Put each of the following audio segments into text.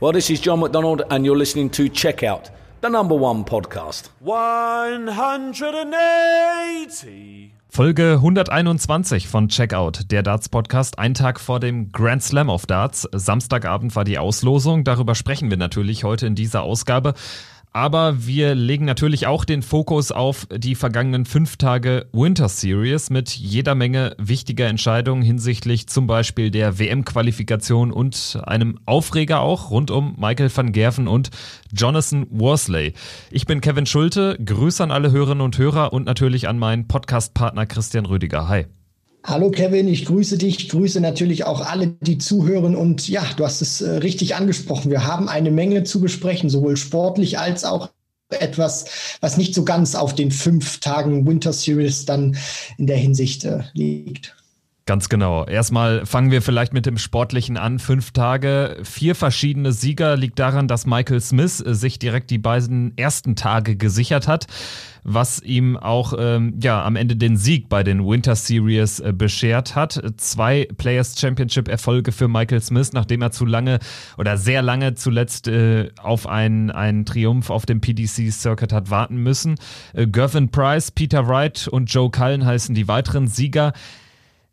Well, this is John McDonald, and you're listening to Checkout, the number one podcast. 180. Folge 121 von Checkout, der Darts-Podcast, ein Tag vor dem Grand Slam of Darts. Samstagabend war die Auslosung, darüber sprechen wir natürlich heute in dieser Ausgabe. Aber wir legen natürlich auch den Fokus auf die vergangenen fünf Tage Winter Series mit jeder Menge wichtiger Entscheidungen hinsichtlich zum Beispiel der WM-Qualifikation und einem Aufreger auch rund um Michael van Gerven und Jonathan Worsley. Ich bin Kevin Schulte, Grüße an alle Hörerinnen und Hörer und natürlich an meinen Podcast-Partner Christian Rüdiger. Hi. Hallo Kevin, ich grüße dich, ich grüße natürlich auch alle, die zuhören. Und ja, du hast es äh, richtig angesprochen. Wir haben eine Menge zu besprechen, sowohl sportlich als auch etwas, was nicht so ganz auf den fünf Tagen Winter Series dann in der Hinsicht äh, liegt. Ganz genau. Erstmal fangen wir vielleicht mit dem Sportlichen an. Fünf Tage, vier verschiedene Sieger liegt daran, dass Michael Smith äh, sich direkt die beiden ersten Tage gesichert hat, was ihm auch ähm, ja am Ende den Sieg bei den Winter Series äh, beschert hat. Zwei Players Championship Erfolge für Michael Smith, nachdem er zu lange oder sehr lange zuletzt äh, auf einen, einen Triumph auf dem PDC Circuit hat warten müssen. Äh, Gervin Price, Peter Wright und Joe Cullen heißen die weiteren Sieger.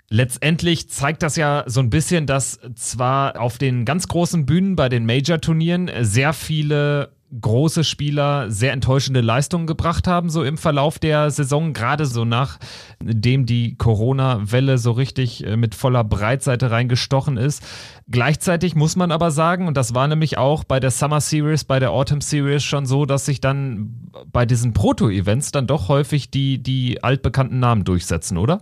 Letztendlich zeigt das ja so ein bisschen, dass zwar auf den ganz großen Bühnen bei den Major-Turnieren sehr viele große Spieler sehr enttäuschende Leistungen gebracht haben, so im Verlauf der Saison, gerade so nachdem die Corona-Welle so richtig äh, mit voller Breitseite reingestochen ist. Gleichzeitig muss man aber sagen, und das war nämlich auch bei der Summer Series, bei der Autumn Series schon so, dass sich dann bei diesen Proto-Events dann doch häufig die, die altbekannten Namen durchsetzen, oder?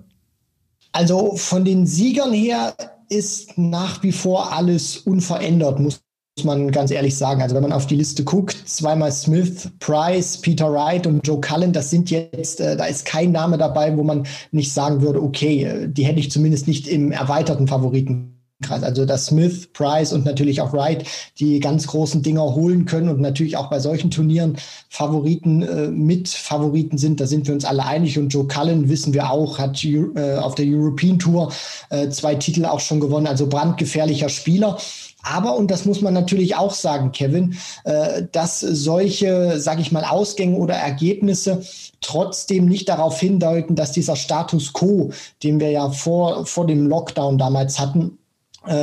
Also von den Siegern her ist nach wie vor alles unverändert, muss man ganz ehrlich sagen. Also wenn man auf die Liste guckt, zweimal Smith, Price, Peter Wright und Joe Cullen, das sind jetzt, äh, da ist kein Name dabei, wo man nicht sagen würde, okay, äh, die hätte ich zumindest nicht im erweiterten Favoriten Kreis. Also dass Smith, Price und natürlich auch Wright die ganz großen Dinger holen können und natürlich auch bei solchen Turnieren Favoriten äh, mit Favoriten sind, da sind wir uns alle einig. Und Joe Cullen wissen wir auch, hat äh, auf der European Tour äh, zwei Titel auch schon gewonnen, also brandgefährlicher Spieler. Aber, und das muss man natürlich auch sagen, Kevin, äh, dass solche, sage ich mal, Ausgänge oder Ergebnisse trotzdem nicht darauf hindeuten, dass dieser Status quo, den wir ja vor, vor dem Lockdown damals hatten,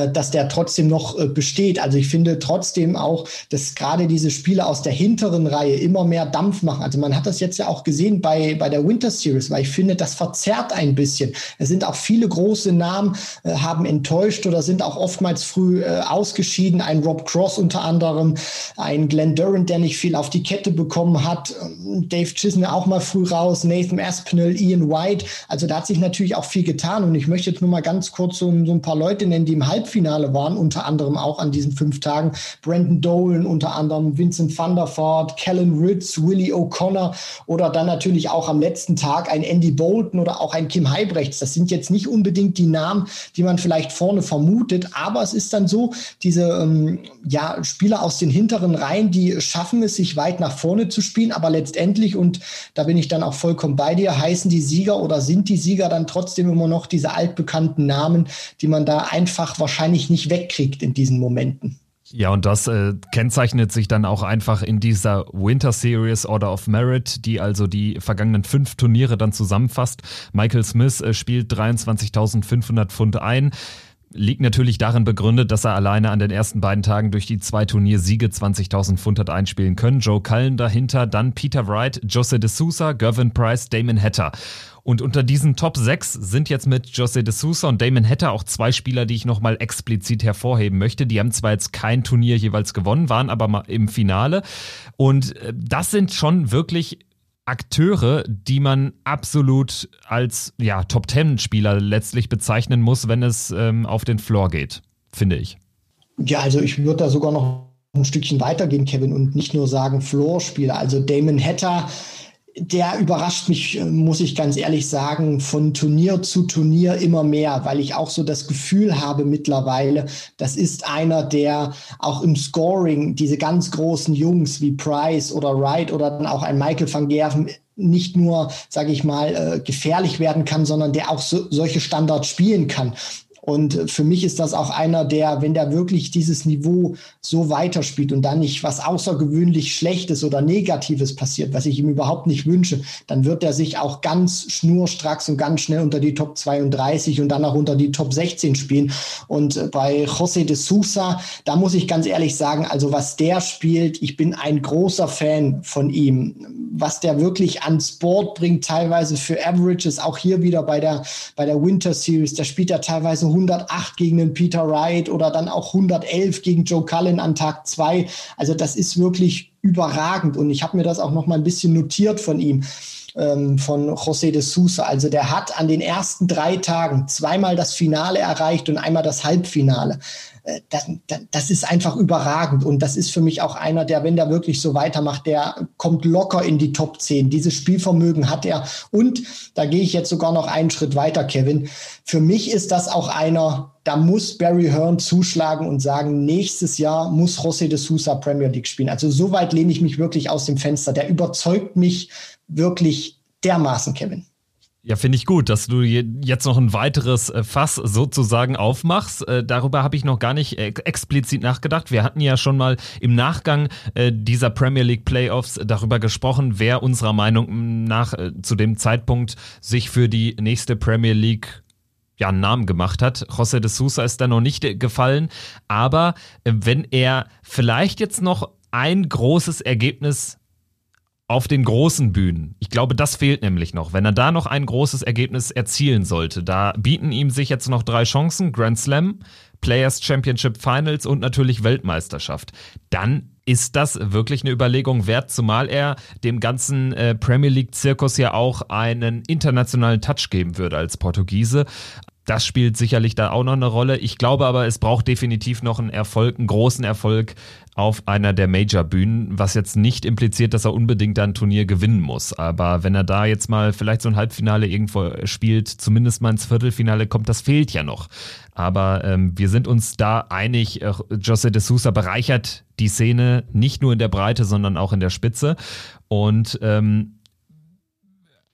dass der trotzdem noch äh, besteht. Also ich finde trotzdem auch, dass gerade diese Spiele aus der hinteren Reihe immer mehr Dampf machen. Also man hat das jetzt ja auch gesehen bei, bei der Winter Series, weil ich finde, das verzerrt ein bisschen. Es sind auch viele große Namen, äh, haben enttäuscht oder sind auch oftmals früh äh, ausgeschieden. Ein Rob Cross unter anderem, ein Glenn Durant, der nicht viel auf die Kette bekommen hat, ähm, Dave Chisholm auch mal früh raus, Nathan Aspinall, Ian White. Also da hat sich natürlich auch viel getan und ich möchte jetzt nur mal ganz kurz so, so ein paar Leute nennen, die im Halbfinale waren, unter anderem auch an diesen fünf Tagen. Brandon Dolan, unter anderem Vincent van der Voort, Kellen Ritz, Willie O'Connor oder dann natürlich auch am letzten Tag ein Andy Bolton oder auch ein Kim Heibrechts. Das sind jetzt nicht unbedingt die Namen, die man vielleicht vorne vermutet, aber es ist dann so, diese ähm, ja, Spieler aus den hinteren Reihen, die schaffen es, sich weit nach vorne zu spielen, aber letztendlich, und da bin ich dann auch vollkommen bei dir, heißen die Sieger oder sind die Sieger dann trotzdem immer noch diese altbekannten Namen, die man da einfach wahrscheinlich nicht wegkriegt in diesen Momenten. Ja, und das äh, kennzeichnet sich dann auch einfach in dieser Winter Series Order of Merit, die also die vergangenen fünf Turniere dann zusammenfasst. Michael Smith äh, spielt 23.500 Pfund ein. Liegt natürlich darin begründet, dass er alleine an den ersten beiden Tagen durch die zwei Turniersiege 20.000 Pfund hat einspielen können. Joe Cullen dahinter, dann Peter Wright, Jose de Sousa, Gervin Price, Damon Hatter. Und unter diesen Top 6 sind jetzt mit Jose de Sousa und Damon Hatter auch zwei Spieler, die ich nochmal explizit hervorheben möchte. Die haben zwar jetzt kein Turnier jeweils gewonnen, waren aber mal im Finale. Und äh, das sind schon wirklich Akteure, die man absolut als ja, Top Ten Spieler letztlich bezeichnen muss, wenn es ähm, auf den Floor geht, finde ich. Ja, also ich würde da sogar noch ein Stückchen weitergehen, Kevin, und nicht nur sagen Floor-Spieler. Also Damon Hatter der überrascht mich, äh, muss ich ganz ehrlich sagen, von Turnier zu Turnier immer mehr, weil ich auch so das Gefühl habe mittlerweile, das ist einer, der auch im Scoring diese ganz großen Jungs wie Price oder Wright oder dann auch ein Michael van Gerven nicht nur, sage ich mal, äh, gefährlich werden kann, sondern der auch so, solche Standards spielen kann. Und für mich ist das auch einer, der, wenn der wirklich dieses Niveau so weiterspielt und dann nicht was außergewöhnlich Schlechtes oder Negatives passiert, was ich ihm überhaupt nicht wünsche, dann wird er sich auch ganz schnurstracks und ganz schnell unter die Top 32 und dann auch unter die Top 16 spielen. Und bei José de Sousa, da muss ich ganz ehrlich sagen, also was der spielt, ich bin ein großer Fan von ihm. Was der wirklich ans Board bringt, teilweise für Averages, auch hier wieder bei der, bei der Winter Series, da spielt er teilweise 108 gegen den Peter Wright oder dann auch 111 gegen Joe Cullen an Tag zwei. Also das ist wirklich überragend und ich habe mir das auch noch mal ein bisschen notiert von ihm ähm, von José de Sousa. Also der hat an den ersten drei Tagen zweimal das Finale erreicht und einmal das Halbfinale. Äh, das, das ist einfach überragend. Und das ist für mich auch einer, der, wenn der wirklich so weitermacht, der kommt locker in die Top 10. Dieses Spielvermögen hat er. Und da gehe ich jetzt sogar noch einen Schritt weiter, Kevin. Für mich ist das auch einer, da muss Barry Hearn zuschlagen und sagen, nächstes Jahr muss José de Sousa Premier League spielen. Also so weit lehne ich mich wirklich aus dem Fenster. Der überzeugt mich wirklich dermaßen, Kevin. Ja, finde ich gut, dass du jetzt noch ein weiteres äh, Fass sozusagen aufmachst. Äh, darüber habe ich noch gar nicht explizit nachgedacht. Wir hatten ja schon mal im Nachgang äh, dieser Premier League Playoffs darüber gesprochen, wer unserer Meinung nach zu dem Zeitpunkt sich für die nächste Premier League ja, einen Namen gemacht hat. José de Sousa ist da noch nicht gefallen. Aber wenn er vielleicht jetzt noch ein großes Ergebnis auf den großen Bühnen. Ich glaube, das fehlt nämlich noch. Wenn er da noch ein großes Ergebnis erzielen sollte, da bieten ihm sich jetzt noch drei Chancen: Grand Slam, Players Championship Finals und natürlich Weltmeisterschaft. Dann ist das wirklich eine Überlegung wert, zumal er dem ganzen äh, Premier League-Zirkus ja auch einen internationalen Touch geben würde als Portugiese. Das spielt sicherlich da auch noch eine Rolle. Ich glaube aber, es braucht definitiv noch einen Erfolg, einen großen Erfolg auf einer der Major-Bühnen, was jetzt nicht impliziert, dass er unbedingt ein Turnier gewinnen muss. Aber wenn er da jetzt mal vielleicht so ein Halbfinale irgendwo spielt, zumindest mal ins Viertelfinale kommt, das fehlt ja noch. Aber ähm, wir sind uns da einig, äh, Jose de Sousa bereichert die Szene nicht nur in der Breite, sondern auch in der Spitze. Und ähm,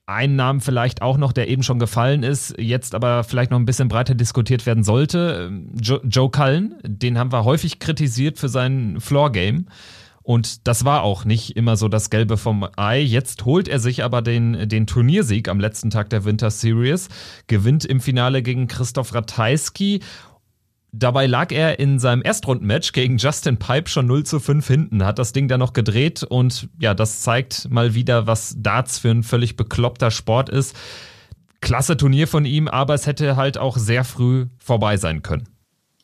ein Namen vielleicht auch noch, der eben schon gefallen ist, jetzt aber vielleicht noch ein bisschen breiter diskutiert werden sollte. Jo Joe Cullen, den haben wir häufig kritisiert für sein Floor-Game. Und das war auch nicht immer so das Gelbe vom Ei. Jetzt holt er sich aber den, den Turniersieg am letzten Tag der Winter Series, gewinnt im Finale gegen Christoph Ratajski Dabei lag er in seinem Erstrundenmatch gegen Justin Pipe schon 0 zu 5 hinten, hat das Ding dann noch gedreht und ja, das zeigt mal wieder, was Darts für ein völlig bekloppter Sport ist. Klasse Turnier von ihm, aber es hätte halt auch sehr früh vorbei sein können.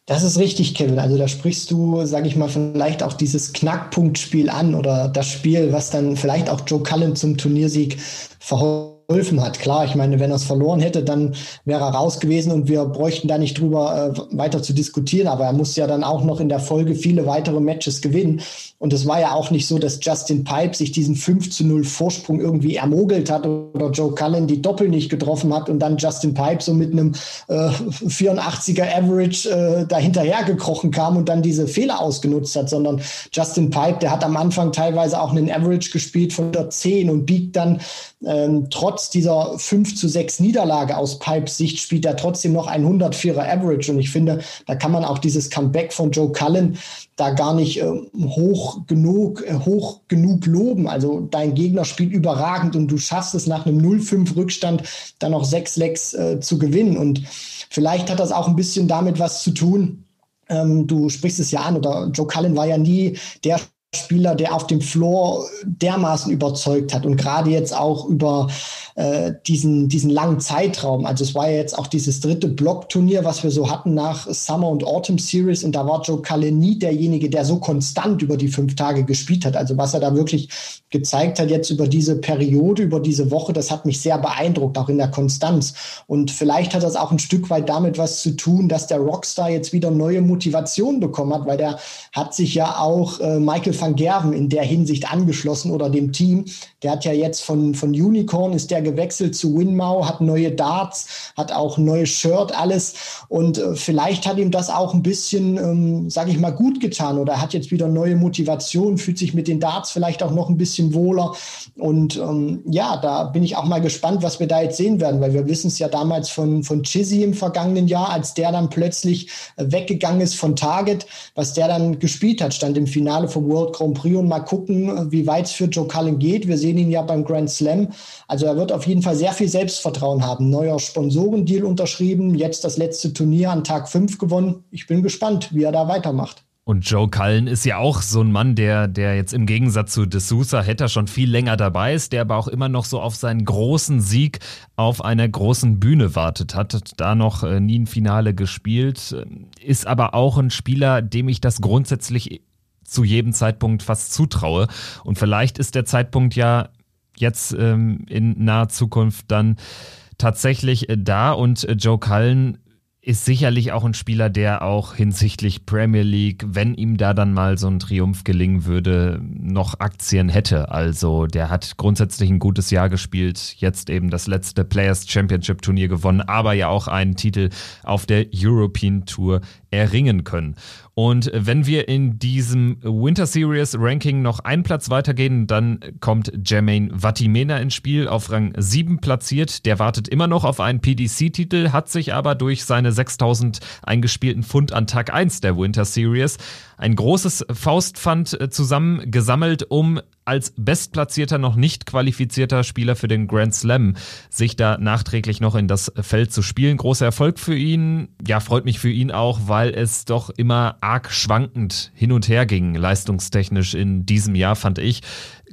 Das ist richtig, Kevin. Also da sprichst du, sage ich mal, vielleicht auch dieses Knackpunktspiel an oder das Spiel, was dann vielleicht auch Joe Cullen zum Turniersieg verholfen geholfen hat. Klar, ich meine, wenn er es verloren hätte, dann wäre er raus gewesen und wir bräuchten da nicht drüber äh, weiter zu diskutieren. Aber er muss ja dann auch noch in der Folge viele weitere Matches gewinnen. Und es war ja auch nicht so, dass Justin Pipe sich diesen 5 zu 0 Vorsprung irgendwie ermogelt hat oder Joe Cullen die Doppel nicht getroffen hat und dann Justin Pipe so mit einem äh, 84er Average äh, dahinterher gekrochen kam und dann diese Fehler ausgenutzt hat, sondern Justin Pipe, der hat am Anfang teilweise auch einen Average gespielt von 110 und biegt dann ähm, trotz dieser 5 zu 6 Niederlage aus Pipes Sicht spielt er trotzdem noch ein 104er Average. Und ich finde, da kann man auch dieses Comeback von Joe Cullen da gar nicht äh, hoch genug, äh, hoch genug loben. Also dein Gegner spielt überragend und du schaffst es nach einem 0-5 Rückstand dann noch 6 Lecks äh, zu gewinnen. Und vielleicht hat das auch ein bisschen damit was zu tun, ähm, du sprichst es ja an, oder Joe Cullen war ja nie der Spieler, der auf dem Floor dermaßen überzeugt hat und gerade jetzt auch über äh, diesen, diesen langen Zeitraum. Also es war ja jetzt auch dieses dritte Blockturnier, was wir so hatten nach Summer und Autumn Series und da war Joe Cullen nie derjenige, der so konstant über die fünf Tage gespielt hat. Also was er da wirklich gezeigt hat jetzt über diese Periode, über diese Woche, das hat mich sehr beeindruckt, auch in der Konstanz. Und vielleicht hat das auch ein Stück weit damit was zu tun, dass der Rockstar jetzt wieder neue Motivation bekommen hat, weil der hat sich ja auch äh, Michael van Gerven in der Hinsicht angeschlossen oder dem Team. Der hat ja jetzt von, von Unicorn ist der gewechselt zu Winmau, hat neue Darts, hat auch neues Shirt, alles. Und äh, vielleicht hat ihm das auch ein bisschen, ähm, sage ich mal, gut getan oder hat jetzt wieder neue Motivation, fühlt sich mit den Darts vielleicht auch noch ein bisschen wohler. Und ähm, ja, da bin ich auch mal gespannt, was wir da jetzt sehen werden, weil wir wissen es ja damals von, von Chizzy im vergangenen Jahr, als der dann plötzlich äh, weggegangen ist von Target, was der dann gespielt hat, stand im Finale vom World Grand Prix und mal gucken, wie weit es für Joe Cullen geht. Wir sehen ihn ja beim Grand Slam. Also er wird auf jeden Fall sehr viel Selbstvertrauen haben. Neuer Sponsorendeal unterschrieben, jetzt das letzte Turnier an Tag 5 gewonnen. Ich bin gespannt, wie er da weitermacht. Und Joe Cullen ist ja auch so ein Mann, der, der jetzt im Gegensatz zu D'Souza hätte schon viel länger dabei ist, der aber auch immer noch so auf seinen großen Sieg auf einer großen Bühne wartet, hat da noch äh, nie ein Finale gespielt, ist aber auch ein Spieler, dem ich das grundsätzlich zu jedem Zeitpunkt fast zutraue. Und vielleicht ist der Zeitpunkt ja jetzt ähm, in naher Zukunft dann tatsächlich äh, da und äh, Joe Cullen ist sicherlich auch ein Spieler, der auch hinsichtlich Premier League, wenn ihm da dann mal so ein Triumph gelingen würde, noch Aktien hätte. Also der hat grundsätzlich ein gutes Jahr gespielt, jetzt eben das letzte Players Championship Turnier gewonnen, aber ja auch einen Titel auf der European Tour erringen können. Und wenn wir in diesem Winter Series Ranking noch einen Platz weitergehen, dann kommt Jermaine Vatimena ins Spiel, auf Rang 7 platziert. Der wartet immer noch auf einen PDC-Titel, hat sich aber durch seine 6000 eingespielten Pfund an Tag 1 der Winter Series ein großes Faustpfand äh, zusammengesammelt, um als bestplatzierter noch nicht qualifizierter Spieler für den Grand Slam sich da nachträglich noch in das Feld zu spielen. Großer Erfolg für ihn. Ja, freut mich für ihn auch, weil es doch immer arg schwankend hin und her ging, leistungstechnisch in diesem Jahr, fand ich.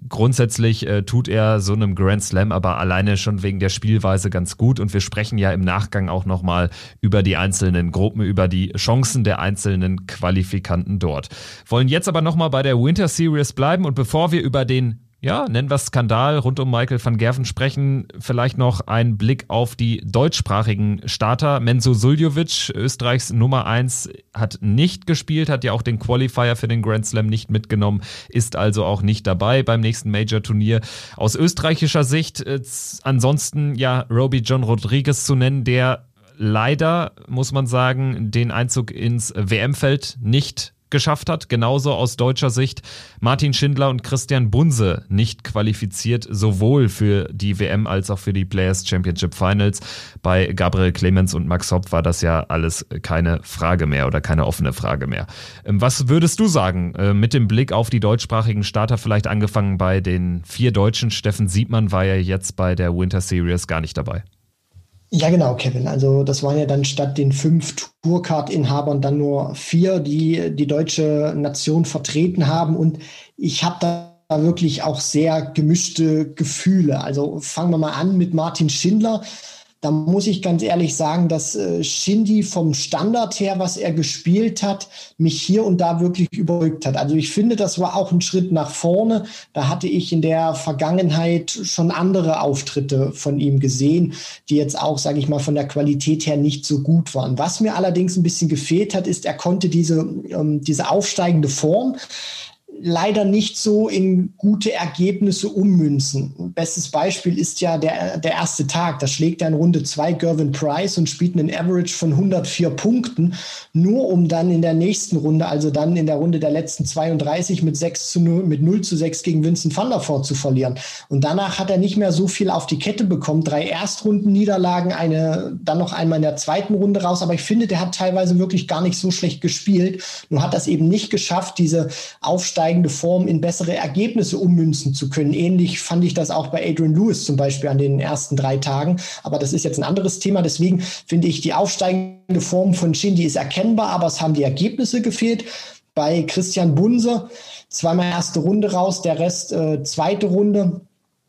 Grundsätzlich äh, tut er so einem Grand Slam aber alleine schon wegen der Spielweise ganz gut und wir sprechen ja im Nachgang auch nochmal über die einzelnen Gruppen, über die Chancen der einzelnen Qualifikanten dort. Wollen jetzt aber nochmal bei der Winter Series bleiben und bevor wir über den ja, nennen wir Skandal rund um Michael van Gerven sprechen. Vielleicht noch ein Blick auf die deutschsprachigen Starter. Menzo Suljovic, Österreichs Nummer eins, hat nicht gespielt, hat ja auch den Qualifier für den Grand Slam nicht mitgenommen, ist also auch nicht dabei beim nächsten Major-Turnier. Aus österreichischer Sicht äh, ansonsten ja Roby John Rodriguez zu nennen, der leider, muss man sagen, den Einzug ins WM-Feld nicht geschafft hat. Genauso aus deutscher Sicht Martin Schindler und Christian Bunse nicht qualifiziert, sowohl für die WM als auch für die Players Championship Finals. Bei Gabriel Clemens und Max Hopp war das ja alles keine Frage mehr oder keine offene Frage mehr. Ähm, was würdest du sagen äh, mit dem Blick auf die deutschsprachigen Starter, vielleicht angefangen bei den vier Deutschen? Steffen Siebmann war ja jetzt bei der Winter Series gar nicht dabei. Ja, genau, Kevin. Also das waren ja dann statt den fünf Tourcard-Inhabern dann nur vier, die die deutsche Nation vertreten haben. Und ich habe da wirklich auch sehr gemischte Gefühle. Also fangen wir mal an mit Martin Schindler da muss ich ganz ehrlich sagen, dass äh, Shindy vom Standard her, was er gespielt hat, mich hier und da wirklich überrückt hat. Also ich finde, das war auch ein Schritt nach vorne. Da hatte ich in der Vergangenheit schon andere Auftritte von ihm gesehen, die jetzt auch, sage ich mal, von der Qualität her nicht so gut waren. Was mir allerdings ein bisschen gefehlt hat, ist, er konnte diese, ähm, diese aufsteigende Form leider nicht so in gute Ergebnisse ummünzen. Bestes Beispiel ist ja der, der erste Tag. Da schlägt er in Runde 2 Gervin Price und spielt einen Average von 104 Punkten, nur um dann in der nächsten Runde, also dann in der Runde der letzten 32 mit 6 zu 0, mit 0 zu 6 gegen Vincent van der Voort zu verlieren. Und danach hat er nicht mehr so viel auf die Kette bekommen. Drei Erstrundenniederlagen, eine, dann noch einmal in der zweiten Runde raus. Aber ich finde, der hat teilweise wirklich gar nicht so schlecht gespielt. Nur hat das eben nicht geschafft, diese Aufsteigende aufsteigende Form in bessere Ergebnisse ummünzen zu können. Ähnlich fand ich das auch bei Adrian Lewis zum Beispiel an den ersten drei Tagen. Aber das ist jetzt ein anderes Thema. Deswegen finde ich, die aufsteigende Form von Shindy ist erkennbar, aber es haben die Ergebnisse gefehlt. Bei Christian Bunse zweimal erste Runde raus, der Rest äh, zweite Runde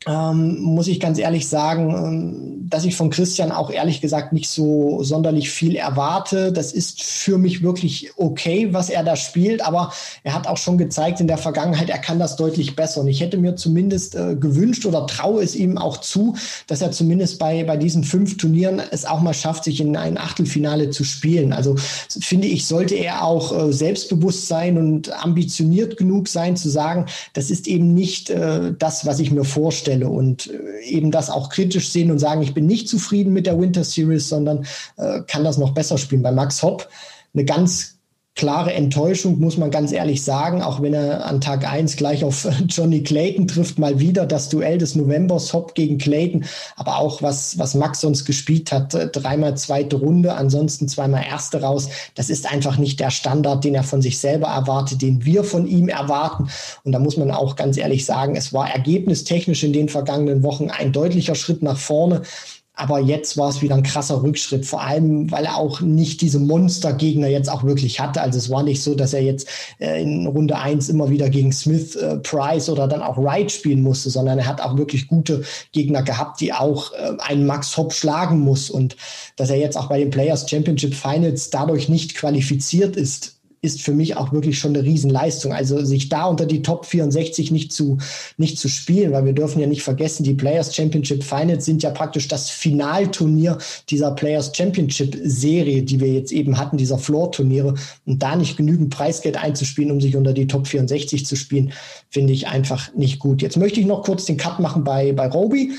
ähm, muss ich ganz ehrlich sagen, ähm, dass ich von Christian auch ehrlich gesagt nicht so sonderlich viel erwarte. Das ist für mich wirklich okay, was er da spielt, aber er hat auch schon gezeigt in der Vergangenheit, er kann das deutlich besser. Und ich hätte mir zumindest äh, gewünscht oder traue es ihm auch zu, dass er zumindest bei, bei diesen fünf Turnieren es auch mal schafft, sich in ein Achtelfinale zu spielen. Also finde ich, sollte er auch äh, selbstbewusst sein und ambitioniert genug sein zu sagen, das ist eben nicht äh, das, was ich mir vorstelle Stelle und äh, eben das auch kritisch sehen und sagen, ich bin nicht zufrieden mit der Winter Series, sondern äh, kann das noch besser spielen. Bei Max Hopp eine ganz klare Enttäuschung, muss man ganz ehrlich sagen, auch wenn er an Tag eins gleich auf Johnny Clayton trifft, mal wieder das Duell des Novembers, Hopp gegen Clayton, aber auch was, was Max sonst gespielt hat, äh, dreimal zweite Runde, ansonsten zweimal erste raus, das ist einfach nicht der Standard, den er von sich selber erwartet, den wir von ihm erwarten. Und da muss man auch ganz ehrlich sagen, es war ergebnistechnisch in den vergangenen Wochen ein deutlicher Schritt nach vorne. Aber jetzt war es wieder ein krasser Rückschritt, vor allem, weil er auch nicht diese Monstergegner jetzt auch wirklich hatte. Also es war nicht so, dass er jetzt äh, in Runde eins immer wieder gegen Smith, äh, Price oder dann auch Wright spielen musste, sondern er hat auch wirklich gute Gegner gehabt, die auch äh, einen Max Hopp schlagen muss. Und dass er jetzt auch bei den Players Championship Finals dadurch nicht qualifiziert ist, ist für mich auch wirklich schon eine Riesenleistung. Also sich da unter die Top 64 nicht zu, nicht zu spielen, weil wir dürfen ja nicht vergessen, die Players Championship Finals sind ja praktisch das Finalturnier dieser Players Championship Serie, die wir jetzt eben hatten, dieser Floor-Turniere. Und da nicht genügend Preisgeld einzuspielen, um sich unter die Top 64 zu spielen, finde ich einfach nicht gut. Jetzt möchte ich noch kurz den Cut machen bei, bei Roby.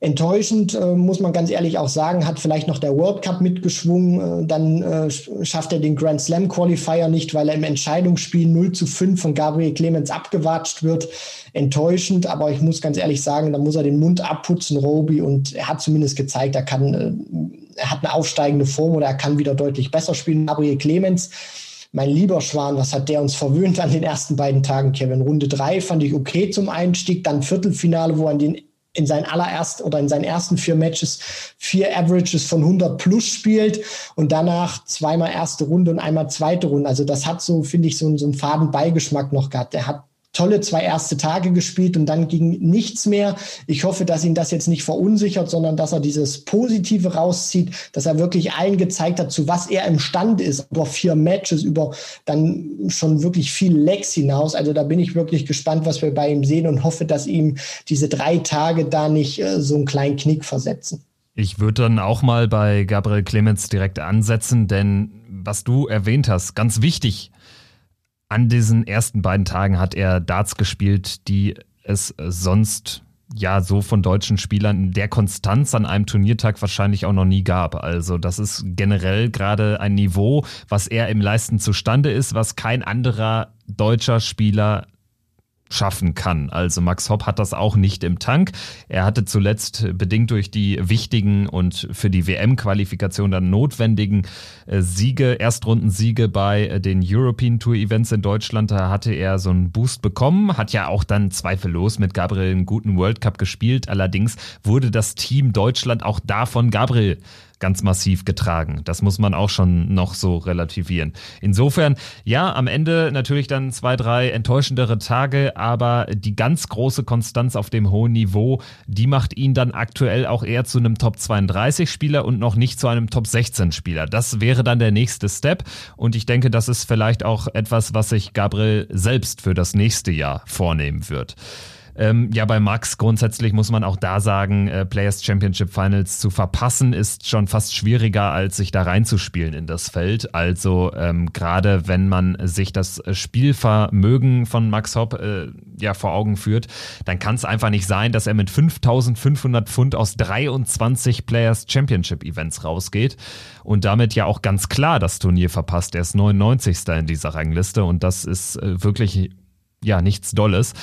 Enttäuschend, äh, muss man ganz ehrlich auch sagen, hat vielleicht noch der World Cup mitgeschwungen. Äh, dann äh, schafft er den Grand Slam Qualifier nicht, weil er im Entscheidungsspiel 0 zu 5 von Gabriel Clemens abgewatscht wird. Enttäuschend, aber ich muss ganz ehrlich sagen, da muss er den Mund abputzen, Roby. Und er hat zumindest gezeigt, er kann, äh, er hat eine aufsteigende Form oder er kann wieder deutlich besser spielen. Gabriel Clemens mein lieber Schwan, was hat der uns verwöhnt an den ersten beiden Tagen, Kevin? Runde drei fand ich okay zum Einstieg, dann Viertelfinale, wo an den in seinen allerersten oder in seinen ersten vier Matches vier Averages von 100 plus spielt und danach zweimal erste Runde und einmal zweite Runde. Also das hat so, finde ich, so, so einen faden Beigeschmack noch gehabt. Er hat tolle zwei erste Tage gespielt und dann ging nichts mehr. Ich hoffe, dass ihn das jetzt nicht verunsichert, sondern dass er dieses Positive rauszieht, dass er wirklich allen gezeigt hat, zu was er imstande ist, über vier Matches, über dann schon wirklich viel Lecks hinaus. Also da bin ich wirklich gespannt, was wir bei ihm sehen und hoffe, dass ihm diese drei Tage da nicht äh, so einen kleinen Knick versetzen. Ich würde dann auch mal bei Gabriel Clemens direkt ansetzen, denn was du erwähnt hast, ganz wichtig, an diesen ersten beiden Tagen hat er Darts gespielt, die es sonst ja so von deutschen Spielern in der Konstanz an einem Turniertag wahrscheinlich auch noch nie gab. Also das ist generell gerade ein Niveau, was er im Leisten zustande ist, was kein anderer deutscher Spieler schaffen kann. Also Max Hopp hat das auch nicht im Tank. Er hatte zuletzt bedingt durch die wichtigen und für die WM-Qualifikation dann notwendigen äh, Siege, Erstrundensiege bei äh, den European Tour Events in Deutschland, da hatte er so einen Boost bekommen, hat ja auch dann zweifellos mit Gabriel einen guten World Cup gespielt. Allerdings wurde das Team Deutschland auch davon Gabriel ganz massiv getragen. Das muss man auch schon noch so relativieren. Insofern, ja, am Ende natürlich dann zwei, drei enttäuschendere Tage, aber die ganz große Konstanz auf dem hohen Niveau, die macht ihn dann aktuell auch eher zu einem Top 32 Spieler und noch nicht zu einem Top 16 Spieler. Das wäre dann der nächste Step und ich denke, das ist vielleicht auch etwas, was sich Gabriel selbst für das nächste Jahr vornehmen wird. Ähm, ja, bei Max grundsätzlich muss man auch da sagen, äh, Players Championship Finals zu verpassen ist schon fast schwieriger, als sich da reinzuspielen in das Feld. Also ähm, gerade wenn man sich das Spielvermögen von Max Hopp äh, ja vor Augen führt, dann kann es einfach nicht sein, dass er mit 5500 Pfund aus 23 Players Championship Events rausgeht und damit ja auch ganz klar das Turnier verpasst. Er ist 99. in dieser Rangliste und das ist äh, wirklich ja nichts Dolles.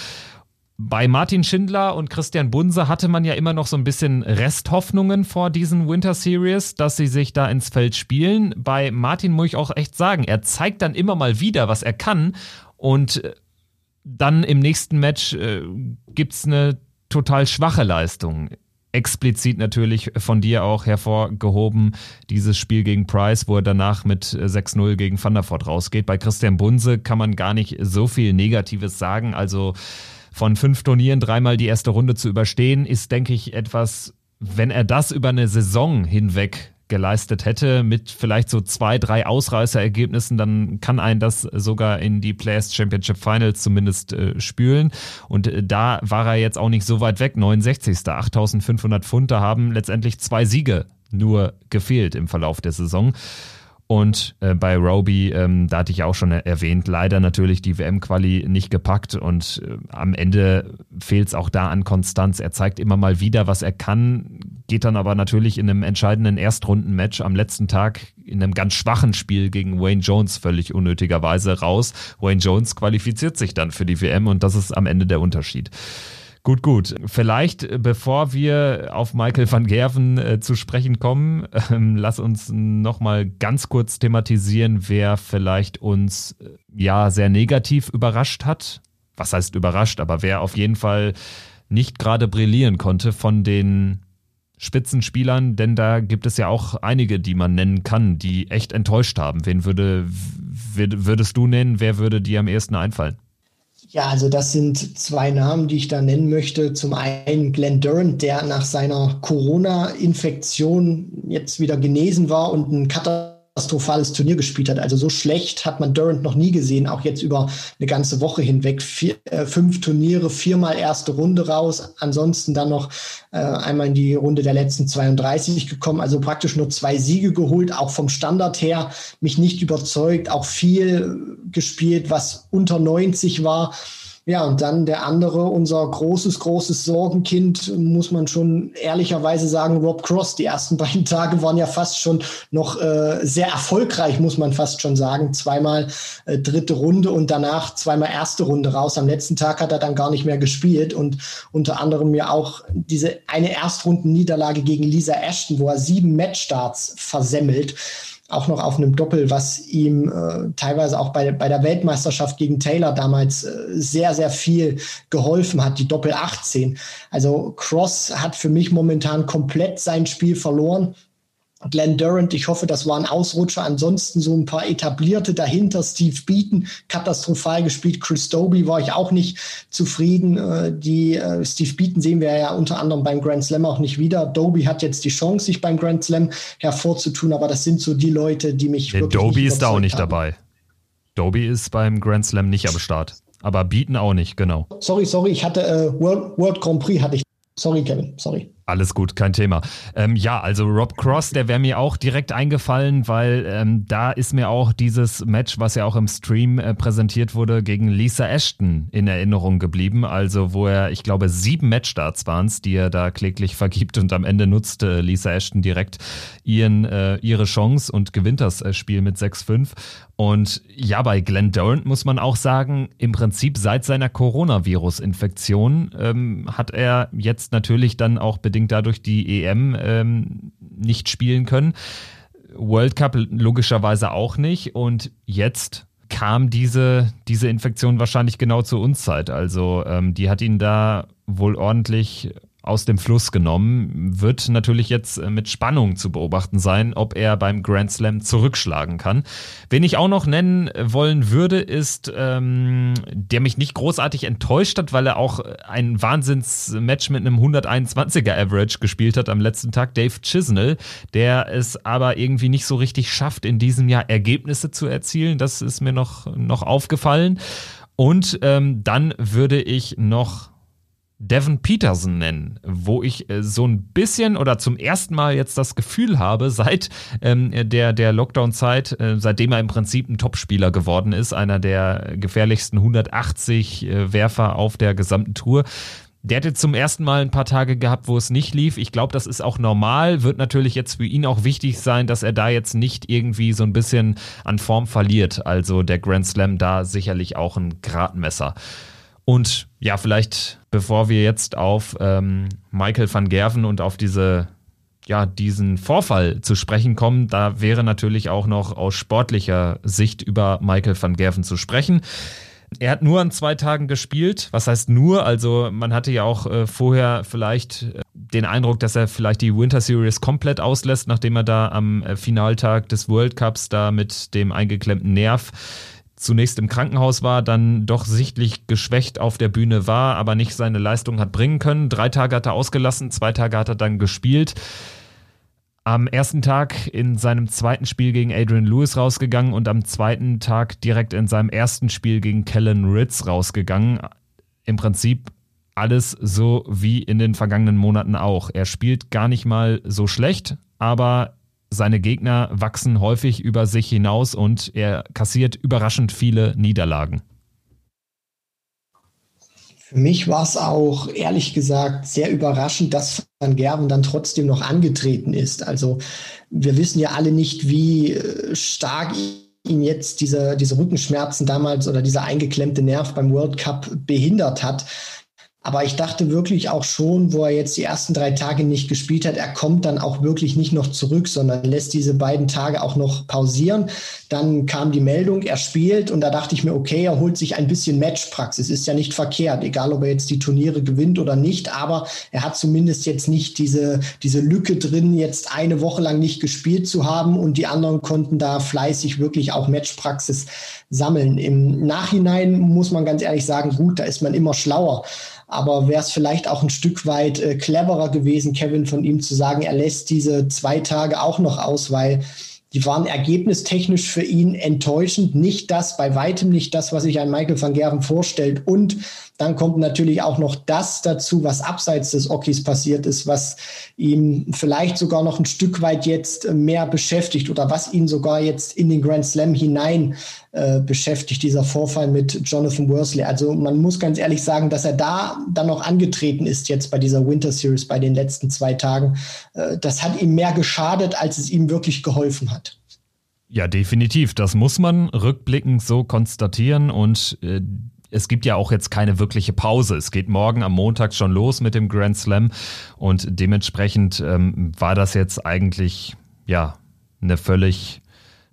Bei Martin Schindler und Christian Bunse hatte man ja immer noch so ein bisschen Resthoffnungen vor diesen Winter Series, dass sie sich da ins Feld spielen. Bei Martin muss ich auch echt sagen, er zeigt dann immer mal wieder, was er kann und äh, dann im nächsten Match äh, es eine total schwache Leistung. Explizit natürlich von dir auch hervorgehoben, dieses Spiel gegen Price, wo er danach mit 6-0 gegen Thunderford rausgeht. Bei Christian Bunse kann man gar nicht so viel Negatives sagen. Also von fünf Turnieren dreimal die erste Runde zu überstehen, ist, denke ich, etwas, wenn er das über eine Saison hinweg geleistet hätte, mit vielleicht so zwei, drei Ausreißerergebnissen, dann kann ein das sogar in die Players Championship Finals zumindest äh, spülen. Und äh, da war er jetzt auch nicht so weit weg. 69. 8500 Pfund, da haben letztendlich zwei Siege nur gefehlt im Verlauf der Saison. Und äh, bei Roby, ähm, da hatte ich auch schon erwähnt, leider natürlich die WM-Quali nicht gepackt und äh, am Ende fehlt es auch da an Konstanz. Er zeigt immer mal wieder, was er kann, geht dann aber natürlich in einem entscheidenden Erstrundenmatch am letzten Tag in einem ganz schwachen Spiel gegen Wayne Jones völlig unnötigerweise raus. Wayne Jones qualifiziert sich dann für die WM und das ist am Ende der Unterschied. Gut, gut. Vielleicht, äh, bevor wir auf Michael van Gerven äh, zu sprechen kommen, ähm, lass uns nochmal ganz kurz thematisieren, wer vielleicht uns äh, ja sehr negativ überrascht hat. Was heißt überrascht, aber wer auf jeden Fall nicht gerade brillieren konnte von den Spitzenspielern, denn da gibt es ja auch einige, die man nennen kann, die echt enttäuscht haben. Wen würde, würdest du nennen? Wer würde dir am ehesten einfallen? Ja, also das sind zwei Namen, die ich da nennen möchte. Zum einen Glenn Durant, der nach seiner Corona-Infektion jetzt wieder genesen war und ein Cutter katastrophales Turnier gespielt hat. Also so schlecht hat man Durant noch nie gesehen, auch jetzt über eine ganze Woche hinweg. Vier, äh, fünf Turniere, viermal erste Runde raus, ansonsten dann noch äh, einmal in die Runde der letzten 32 gekommen, also praktisch nur zwei Siege geholt, auch vom Standard her mich nicht überzeugt, auch viel gespielt, was unter 90 war. Ja, und dann der andere, unser großes, großes Sorgenkind, muss man schon ehrlicherweise sagen, Rob Cross. Die ersten beiden Tage waren ja fast schon noch äh, sehr erfolgreich, muss man fast schon sagen. Zweimal äh, dritte Runde und danach zweimal erste Runde raus. Am letzten Tag hat er dann gar nicht mehr gespielt und unter anderem ja auch diese eine Erstrundenniederlage gegen Lisa Ashton, wo er sieben Matchstarts versemmelt auch noch auf einem Doppel, was ihm äh, teilweise auch bei, bei der Weltmeisterschaft gegen Taylor damals äh, sehr, sehr viel geholfen hat, die Doppel 18. Also Cross hat für mich momentan komplett sein Spiel verloren. Glenn Durant, ich hoffe, das war ein Ausrutscher. Ansonsten so ein paar etablierte dahinter. Steve Beaton, katastrophal gespielt. Chris Doby war ich auch nicht zufrieden. Äh, die äh, Steve Beaton sehen wir ja unter anderem beim Grand Slam auch nicht wieder. Doby hat jetzt die Chance, sich beim Grand Slam hervorzutun, aber das sind so die Leute, die mich Der wirklich Doby ist da auch nicht haben. dabei. Doby ist beim Grand Slam nicht am Start. Aber Beaton auch nicht, genau. Sorry, sorry, ich hatte äh, World, World Grand Prix hatte ich. Sorry, Kevin, sorry. Alles gut, kein Thema. Ähm, ja, also Rob Cross, der wäre mir auch direkt eingefallen, weil ähm, da ist mir auch dieses Match, was ja auch im Stream äh, präsentiert wurde, gegen Lisa Ashton in Erinnerung geblieben. Also wo er, ich glaube, sieben Matchstarts waren es, die er da kläglich vergibt und am Ende nutzte Lisa Ashton direkt ihren, äh, ihre Chance und gewinnt das äh, Spiel mit 6-5. Und ja, bei Glenn Durant muss man auch sagen, im Prinzip seit seiner Coronavirus-Infektion ähm, hat er jetzt natürlich dann auch bedingt dadurch die EM ähm, nicht spielen können. World Cup logischerweise auch nicht. Und jetzt kam diese, diese Infektion wahrscheinlich genau zur Unzeit. Also ähm, die hat ihn da wohl ordentlich aus dem Fluss genommen. Wird natürlich jetzt äh, mit Spannung zu beobachten sein, ob er beim Grand Slam zurückschlagen kann. Wen ich auch noch nennen wollen würde, ist, ähm, der mich nicht großartig enttäuscht hat, weil er auch ein Wahnsinnsmatch mit einem 121er Average gespielt hat am letzten Tag, Dave Chisnell, der es aber irgendwie nicht so richtig schafft, in diesem Jahr Ergebnisse zu erzielen. Das ist mir noch, noch aufgefallen. Und ähm, dann würde ich noch Devin Peterson nennen, wo ich äh, so ein bisschen oder zum ersten Mal jetzt das Gefühl habe, seit ähm, der, der Lockdown-Zeit, äh, seitdem er im Prinzip ein Topspieler geworden ist, einer der gefährlichsten 180 äh, Werfer auf der gesamten Tour. Der hatte zum ersten Mal ein paar Tage gehabt, wo es nicht lief. Ich glaube, das ist auch normal. Wird natürlich jetzt für ihn auch wichtig sein, dass er da jetzt nicht irgendwie so ein bisschen an Form verliert. Also der Grand Slam da sicherlich auch ein Gradmesser. Und ja, vielleicht bevor wir jetzt auf ähm, Michael van Gerven und auf diese ja, diesen Vorfall zu sprechen kommen, da wäre natürlich auch noch aus sportlicher Sicht über Michael van Gerven zu sprechen. Er hat nur an zwei Tagen gespielt. Was heißt nur? Also man hatte ja auch äh, vorher vielleicht äh, den Eindruck, dass er vielleicht die Winter Series komplett auslässt, nachdem er da am äh, Finaltag des World Cups da mit dem eingeklemmten Nerv zunächst im Krankenhaus war, dann doch sichtlich geschwächt auf der Bühne war, aber nicht seine Leistung hat bringen können. Drei Tage hat er ausgelassen, zwei Tage hat er dann gespielt. Am ersten Tag in seinem zweiten Spiel gegen Adrian Lewis rausgegangen und am zweiten Tag direkt in seinem ersten Spiel gegen Kellen Ritz rausgegangen. Im Prinzip alles so wie in den vergangenen Monaten auch. Er spielt gar nicht mal so schlecht, aber seine Gegner wachsen häufig über sich hinaus und er kassiert überraschend viele Niederlagen. Für mich war es auch ehrlich gesagt sehr überraschend, dass Van Gerven dann trotzdem noch angetreten ist. Also wir wissen ja alle nicht, wie äh, stark ihn jetzt diese, diese Rückenschmerzen damals oder dieser eingeklemmte Nerv beim World Cup behindert hat. Aber ich dachte wirklich auch schon, wo er jetzt die ersten drei Tage nicht gespielt hat, er kommt dann auch wirklich nicht noch zurück, sondern lässt diese beiden Tage auch noch pausieren. Dann kam die Meldung, er spielt und da dachte ich mir, okay, er holt sich ein bisschen Matchpraxis. Ist ja nicht verkehrt, egal ob er jetzt die Turniere gewinnt oder nicht, aber er hat zumindest jetzt nicht diese, diese Lücke drin, jetzt eine Woche lang nicht gespielt zu haben und die anderen konnten da fleißig wirklich auch Matchpraxis sammeln. Im Nachhinein muss man ganz ehrlich sagen, gut, da ist man immer schlauer. Aber wäre es vielleicht auch ein Stück weit äh, cleverer gewesen, Kevin, von ihm zu sagen, er lässt diese zwei Tage auch noch aus, weil die waren ergebnistechnisch für ihn enttäuschend. Nicht das, bei weitem nicht das, was sich ein Michael van Gerven vorstellt. Und dann kommt natürlich auch noch das dazu, was abseits des Okis passiert ist, was ihm vielleicht sogar noch ein Stück weit jetzt mehr beschäftigt oder was ihn sogar jetzt in den Grand Slam hinein äh, beschäftigt, dieser Vorfall mit Jonathan Worsley. Also man muss ganz ehrlich sagen, dass er da dann noch angetreten ist jetzt bei dieser Winter Series, bei den letzten zwei Tagen. Äh, das hat ihm mehr geschadet, als es ihm wirklich geholfen hat. Ja, definitiv. Das muss man rückblickend so konstatieren und äh, es gibt ja auch jetzt keine wirkliche Pause. Es geht morgen am Montag schon los mit dem Grand Slam und dementsprechend ähm, war das jetzt eigentlich ja eine völlig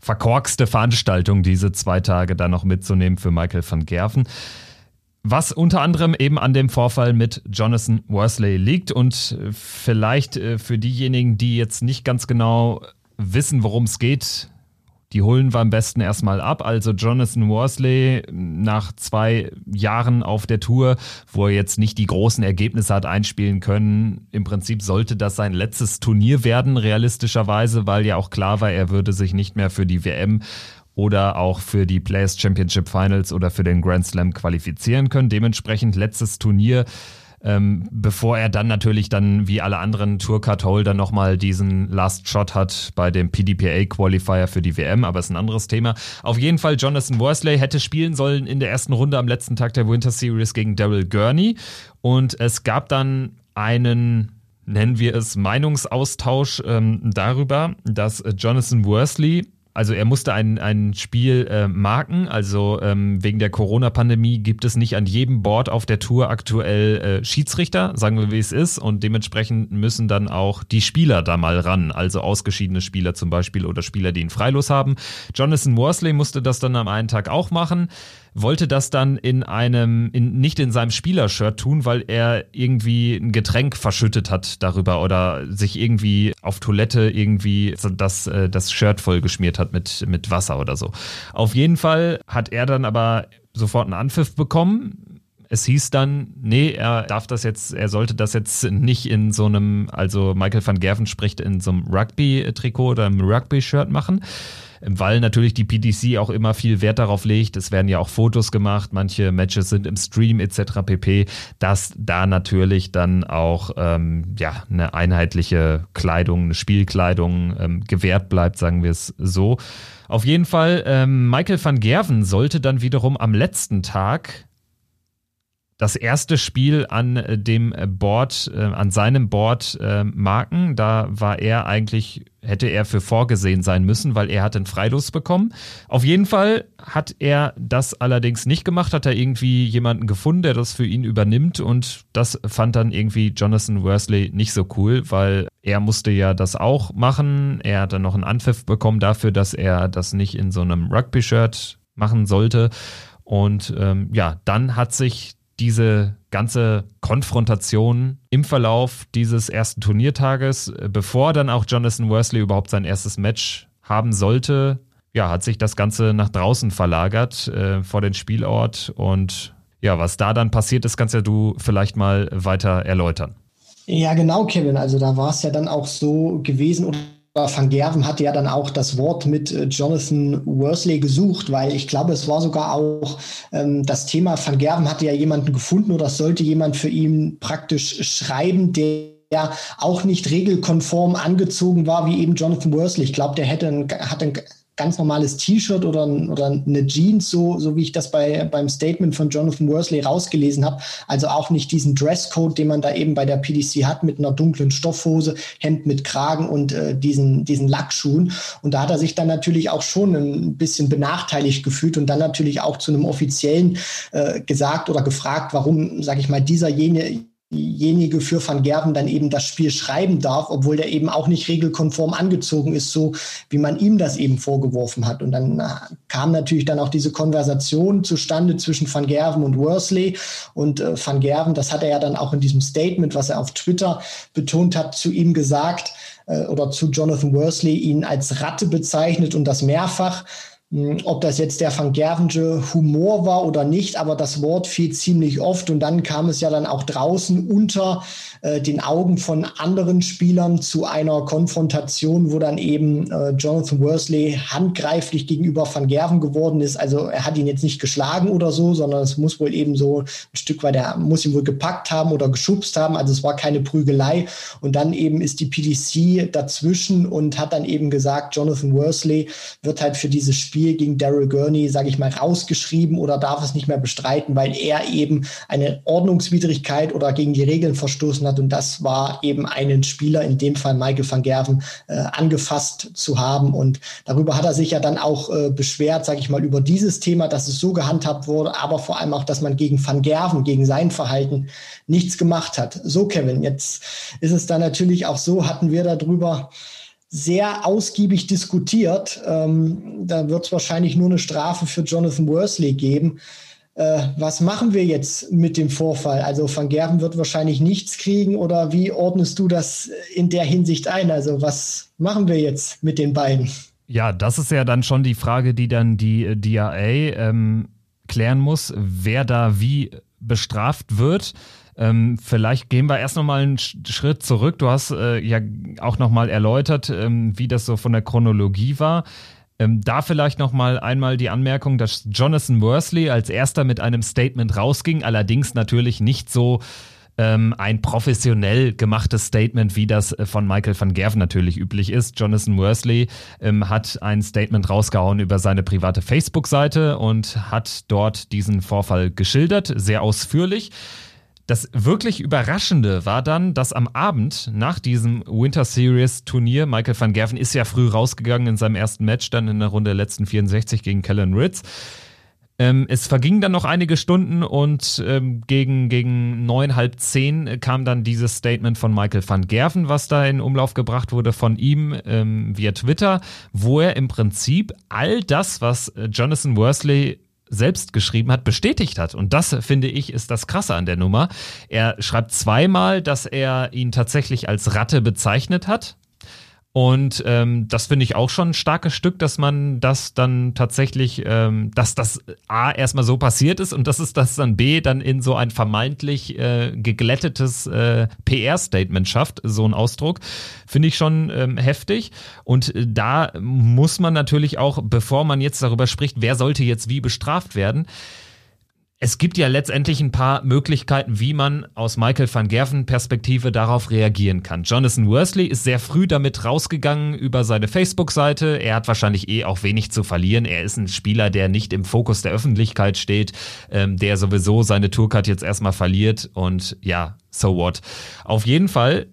verkorkste Veranstaltung, diese zwei Tage da noch mitzunehmen für Michael van Gerven. Was unter anderem eben an dem Vorfall mit Jonathan Worsley liegt und vielleicht äh, für diejenigen, die jetzt nicht ganz genau wissen, worum es geht, die holen wir am besten erstmal ab. Also Jonathan Worsley nach zwei Jahren auf der Tour, wo er jetzt nicht die großen Ergebnisse hat einspielen können. Im Prinzip sollte das sein letztes Turnier werden, realistischerweise, weil ja auch klar war, er würde sich nicht mehr für die WM oder auch für die Players Championship Finals oder für den Grand Slam qualifizieren können. Dementsprechend letztes Turnier ähm, bevor er dann natürlich dann wie alle anderen Tourcard-Holder nochmal diesen Last Shot hat bei dem PDPA-Qualifier für die WM, aber ist ein anderes Thema. Auf jeden Fall, Jonathan Worsley hätte spielen sollen in der ersten Runde am letzten Tag der Winter Series gegen Daryl Gurney und es gab dann einen nennen wir es Meinungsaustausch ähm, darüber, dass Jonathan Worsley also er musste ein, ein Spiel äh, marken. Also ähm, wegen der Corona-Pandemie gibt es nicht an jedem Board auf der Tour aktuell äh, Schiedsrichter, sagen wir wie es ist. Und dementsprechend müssen dann auch die Spieler da mal ran. Also ausgeschiedene Spieler zum Beispiel oder Spieler, die ihn freilos haben. Jonathan Worsley musste das dann am einen Tag auch machen wollte das dann in einem, in, nicht in seinem Spielershirt tun, weil er irgendwie ein Getränk verschüttet hat darüber oder sich irgendwie auf Toilette irgendwie das, äh, das Shirt vollgeschmiert hat mit, mit Wasser oder so. Auf jeden Fall hat er dann aber sofort einen Anpfiff bekommen. Es hieß dann, nee, er darf das jetzt, er sollte das jetzt nicht in so einem, also Michael van Gerven spricht in so einem Rugby-Trikot oder einem Rugby-Shirt machen weil natürlich die PDC auch immer viel Wert darauf legt. Es werden ja auch Fotos gemacht, manche Matches sind im Stream etc. pp, dass da natürlich dann auch ähm, ja eine einheitliche Kleidung, eine Spielkleidung ähm, gewährt bleibt, sagen wir es so. Auf jeden Fall, ähm, Michael van Gerven sollte dann wiederum am letzten Tag das erste Spiel an äh, dem Board, äh, an seinem Board äh, marken. Da war er eigentlich, hätte er für vorgesehen sein müssen, weil er hat einen Freilos bekommen. Auf jeden Fall hat er das allerdings nicht gemacht, hat er irgendwie jemanden gefunden, der das für ihn übernimmt und das fand dann irgendwie Jonathan Worsley nicht so cool, weil er musste ja das auch machen. Er hat dann noch einen Anpfiff bekommen dafür, dass er das nicht in so einem Rugby-Shirt machen sollte. Und ähm, ja, dann hat sich diese ganze Konfrontation im Verlauf dieses ersten Turniertages, äh, bevor dann auch Jonathan Worsley überhaupt sein erstes Match haben sollte, ja, hat sich das Ganze nach draußen verlagert äh, vor den Spielort und ja, was da dann passiert ist, kannst ja du vielleicht mal weiter erläutern. Ja, genau, Kevin. Also da war es ja dann auch so gewesen, Van Gerven hatte ja dann auch das Wort mit äh, Jonathan Worsley gesucht, weil ich glaube, es war sogar auch ähm, das Thema, Van Gerven hatte ja jemanden gefunden oder sollte jemand für ihn praktisch schreiben, der auch nicht regelkonform angezogen war, wie eben Jonathan Worsley. Ich glaube, der hätte, hat ein ganz normales T-Shirt oder, oder eine Jeans, so, so wie ich das bei, beim Statement von Jonathan Worsley rausgelesen habe. Also auch nicht diesen Dresscode, den man da eben bei der PDC hat, mit einer dunklen Stoffhose, Hemd mit Kragen und äh, diesen, diesen Lackschuhen. Und da hat er sich dann natürlich auch schon ein bisschen benachteiligt gefühlt und dann natürlich auch zu einem Offiziellen äh, gesagt oder gefragt, warum, sage ich mal, dieser jene diejenige für Van Gerven dann eben das Spiel schreiben darf, obwohl der eben auch nicht regelkonform angezogen ist, so wie man ihm das eben vorgeworfen hat. Und dann äh, kam natürlich dann auch diese Konversation zustande zwischen Van Gerven und Worsley. Und äh, Van Gerven, das hat er ja dann auch in diesem Statement, was er auf Twitter betont hat, zu ihm gesagt äh, oder zu Jonathan Worsley ihn als Ratte bezeichnet und das mehrfach. Hm, ob das jetzt der Van Gervenge Humor war oder nicht, aber das Wort fiel ziemlich oft und dann kam es ja dann auch draußen unter äh, den Augen von anderen Spielern zu einer Konfrontation, wo dann eben äh, Jonathan Worsley handgreiflich gegenüber Van Gerven geworden ist. Also er hat ihn jetzt nicht geschlagen oder so, sondern es muss wohl eben so ein Stück weit, er muss ihn wohl gepackt haben oder geschubst haben. Also es war keine Prügelei. Und dann eben ist die PDC dazwischen und hat dann eben gesagt, Jonathan Worsley wird halt für dieses Spiel Spiel gegen Daryl Gurney, sage ich mal, rausgeschrieben oder darf es nicht mehr bestreiten, weil er eben eine Ordnungswidrigkeit oder gegen die Regeln verstoßen hat. Und das war eben einen Spieler, in dem Fall Michael van Gerven, äh, angefasst zu haben. Und darüber hat er sich ja dann auch äh, beschwert, sage ich mal, über dieses Thema, dass es so gehandhabt wurde, aber vor allem auch, dass man gegen van Gerven, gegen sein Verhalten nichts gemacht hat. So, Kevin, jetzt ist es dann natürlich auch so, hatten wir darüber sehr ausgiebig diskutiert. Ähm, da wird es wahrscheinlich nur eine Strafe für Jonathan Worsley geben. Äh, was machen wir jetzt mit dem Vorfall? Also Van Gerven wird wahrscheinlich nichts kriegen oder wie ordnest du das in der Hinsicht ein? Also was machen wir jetzt mit den beiden? Ja, das ist ja dann schon die Frage, die dann die DIA ähm, klären muss, wer da wie bestraft wird. Ähm, vielleicht gehen wir erst nochmal einen Schritt zurück. Du hast äh, ja auch nochmal erläutert, ähm, wie das so von der Chronologie war. Ähm, da vielleicht nochmal einmal die Anmerkung, dass Jonathan Worsley als erster mit einem Statement rausging, allerdings natürlich nicht so ähm, ein professionell gemachtes Statement, wie das äh, von Michael van Gerven natürlich üblich ist. Jonathan Worsley ähm, hat ein Statement rausgehauen über seine private Facebook-Seite und hat dort diesen Vorfall geschildert, sehr ausführlich. Das wirklich Überraschende war dann, dass am Abend nach diesem Winter Series Turnier, Michael van Gerven ist ja früh rausgegangen in seinem ersten Match, dann in der Runde der letzten 64 gegen Kellen Ritz. Ähm, es vergingen dann noch einige Stunden und ähm, gegen, gegen neun, halb zehn kam dann dieses Statement von Michael van Gerven, was da in Umlauf gebracht wurde von ihm ähm, via Twitter, wo er im Prinzip all das, was Jonathan Worsley selbst geschrieben hat, bestätigt hat. Und das, finde ich, ist das Krasse an der Nummer. Er schreibt zweimal, dass er ihn tatsächlich als Ratte bezeichnet hat. Und ähm, das finde ich auch schon ein starkes Stück, dass man das dann tatsächlich, ähm, dass das A erstmal so passiert ist und dass es das dann B dann in so ein vermeintlich äh, geglättetes äh, PR-Statement schafft, so ein Ausdruck, finde ich schon ähm, heftig. Und äh, da muss man natürlich auch, bevor man jetzt darüber spricht, wer sollte jetzt wie bestraft werden, es gibt ja letztendlich ein paar Möglichkeiten, wie man aus Michael van Gerven Perspektive darauf reagieren kann. Jonathan Worsley ist sehr früh damit rausgegangen über seine Facebook-Seite. Er hat wahrscheinlich eh auch wenig zu verlieren. Er ist ein Spieler, der nicht im Fokus der Öffentlichkeit steht, ähm, der sowieso seine Tourcard jetzt erstmal verliert und ja, so what. Auf jeden Fall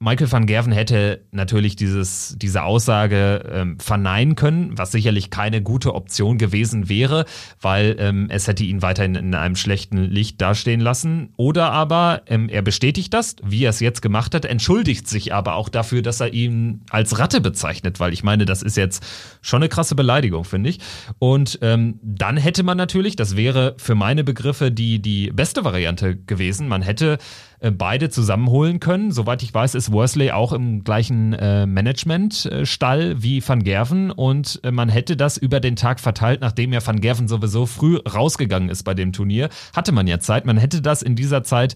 Michael van Gerven hätte natürlich dieses, diese Aussage ähm, verneinen können, was sicherlich keine gute Option gewesen wäre, weil ähm, es hätte ihn weiterhin in einem schlechten Licht dastehen lassen. Oder aber ähm, er bestätigt das, wie er es jetzt gemacht hat, entschuldigt sich aber auch dafür, dass er ihn als Ratte bezeichnet, weil ich meine, das ist jetzt schon eine krasse Beleidigung, finde ich. Und ähm, dann hätte man natürlich, das wäre für meine Begriffe die, die beste Variante gewesen, man hätte äh, beide zusammenholen können. Soweit ich weiß, ist Worsley auch im gleichen äh, Managementstall wie Van Gerven und äh, man hätte das über den Tag verteilt, nachdem ja Van Gerven sowieso früh rausgegangen ist bei dem Turnier, hatte man ja Zeit. Man hätte das in dieser Zeit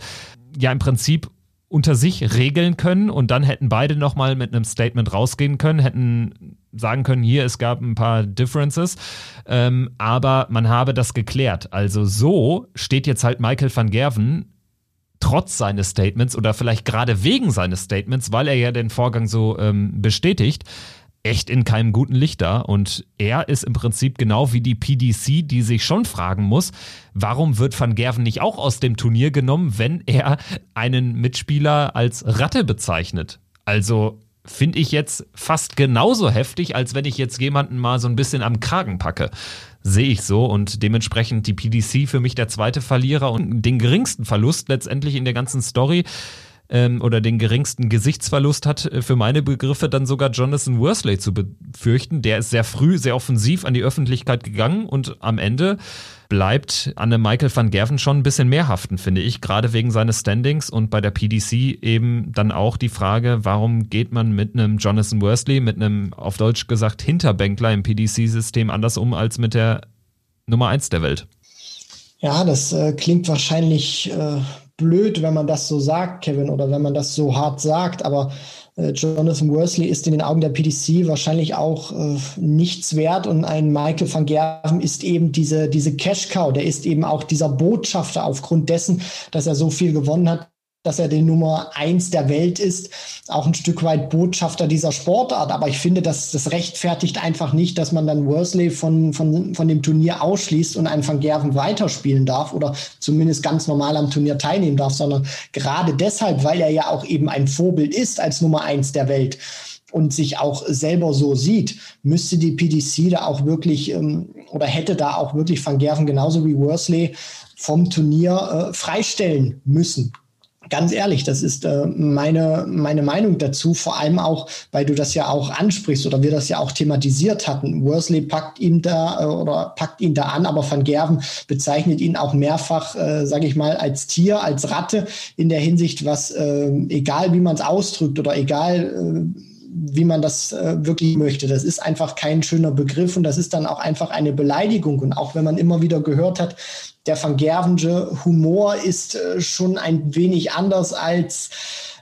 ja im Prinzip unter sich regeln können und dann hätten beide nochmal mit einem Statement rausgehen können, hätten sagen können, hier, es gab ein paar Differences, ähm, aber man habe das geklärt. Also so steht jetzt halt Michael van Gerven trotz seines Statements oder vielleicht gerade wegen seines Statements, weil er ja den Vorgang so ähm, bestätigt, echt in keinem guten Licht da. Und er ist im Prinzip genau wie die PDC, die sich schon fragen muss, warum wird Van Gerven nicht auch aus dem Turnier genommen, wenn er einen Mitspieler als Ratte bezeichnet? Also finde ich jetzt fast genauso heftig, als wenn ich jetzt jemanden mal so ein bisschen am Kragen packe. Sehe ich so und dementsprechend die PDC für mich der zweite Verlierer und den geringsten Verlust letztendlich in der ganzen Story ähm, oder den geringsten Gesichtsverlust hat äh, für meine Begriffe dann sogar Jonathan Worsley zu befürchten. Der ist sehr früh, sehr offensiv an die Öffentlichkeit gegangen und am Ende bleibt an Michael van Gerven schon ein bisschen mehr haften, finde ich, gerade wegen seines Standings und bei der PDC eben dann auch die Frage, warum geht man mit einem Jonathan Worsley, mit einem auf Deutsch gesagt Hinterbänkler im PDC-System anders um als mit der Nummer 1 der Welt? Ja, das äh, klingt wahrscheinlich äh, blöd, wenn man das so sagt, Kevin, oder wenn man das so hart sagt, aber Jonathan Worsley ist in den Augen der PDC wahrscheinlich auch äh, nichts wert. Und ein Michael van Gerven ist eben diese, diese Cash Cow, der ist eben auch dieser Botschafter aufgrund dessen, dass er so viel gewonnen hat, dass er die Nummer eins der Welt ist, auch ein Stück weit Botschafter dieser Sportart. Aber ich finde, dass das rechtfertigt einfach nicht, dass man dann Worsley von, von, von dem Turnier ausschließt und einen Van Gerven weiterspielen darf oder zumindest ganz normal am Turnier teilnehmen darf, sondern gerade deshalb, weil er ja auch eben ein Vorbild ist als Nummer eins der Welt und sich auch selber so sieht, müsste die PDC da auch wirklich ähm, oder hätte da auch wirklich Van Gerven genauso wie Worsley vom Turnier äh, freistellen müssen ganz ehrlich, das ist äh, meine, meine Meinung dazu, vor allem auch, weil du das ja auch ansprichst oder wir das ja auch thematisiert hatten. Worsley packt ihn da äh, oder packt ihn da an, aber Van Gerven bezeichnet ihn auch mehrfach, äh, sage ich mal, als Tier, als Ratte in der Hinsicht, was äh, egal wie man es ausdrückt oder egal äh, wie man das äh, wirklich möchte. Das ist einfach kein schöner Begriff und das ist dann auch einfach eine Beleidigung. Und auch wenn man immer wieder gehört hat, der Van Gervenge Humor ist äh, schon ein wenig anders als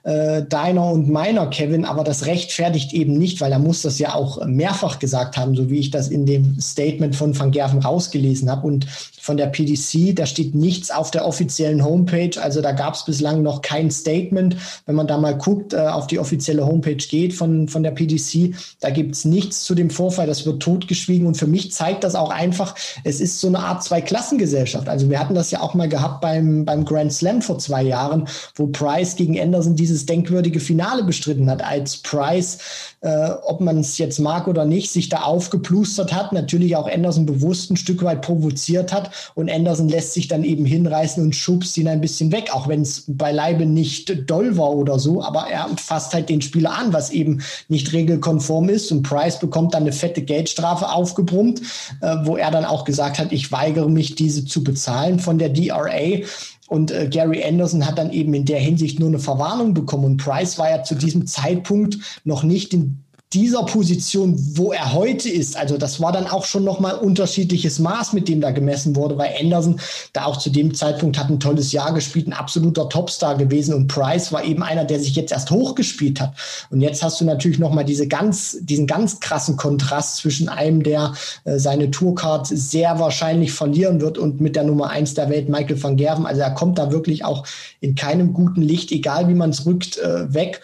äh, deiner und meiner, Kevin, aber das rechtfertigt eben nicht, weil er muss das ja auch mehrfach gesagt haben, so wie ich das in dem Statement von Van Gerven rausgelesen habe. Und von der PDC, da steht nichts auf der offiziellen Homepage, also da gab es bislang noch kein Statement. Wenn man da mal guckt, äh, auf die offizielle Homepage geht von, von der PDC, da gibt es nichts zu dem Vorfall, das wird totgeschwiegen. Und für mich zeigt das auch einfach, es ist so eine Art Zweiklassengesellschaft. Also wir hatten das ja auch mal gehabt beim, beim Grand Slam vor zwei Jahren, wo Price gegen Anderson diese dieses denkwürdige Finale bestritten hat, als Price, äh, ob man es jetzt mag oder nicht, sich da aufgeplustert hat, natürlich auch Anderson bewusst ein Stück weit provoziert hat und Anderson lässt sich dann eben hinreißen und schubst ihn ein bisschen weg, auch wenn es beileibe nicht doll war oder so, aber er fasst halt den Spieler an, was eben nicht regelkonform ist und Price bekommt dann eine fette Geldstrafe aufgebrummt, äh, wo er dann auch gesagt hat, ich weigere mich, diese zu bezahlen von der DRA. Und äh, Gary Anderson hat dann eben in der Hinsicht nur eine Verwarnung bekommen. Und Price war ja zu diesem Zeitpunkt noch nicht in dieser Position, wo er heute ist, also das war dann auch schon nochmal unterschiedliches Maß, mit dem da gemessen wurde, weil Anderson da auch zu dem Zeitpunkt hat ein tolles Jahr gespielt, ein absoluter Topstar gewesen und Price war eben einer, der sich jetzt erst hochgespielt hat. Und jetzt hast du natürlich nochmal diese ganz, diesen ganz krassen Kontrast zwischen einem, der äh, seine Tourcard sehr wahrscheinlich verlieren wird und mit der Nummer eins der Welt, Michael van Gerven. Also er kommt da wirklich auch in keinem guten Licht, egal wie man es rückt, äh, weg.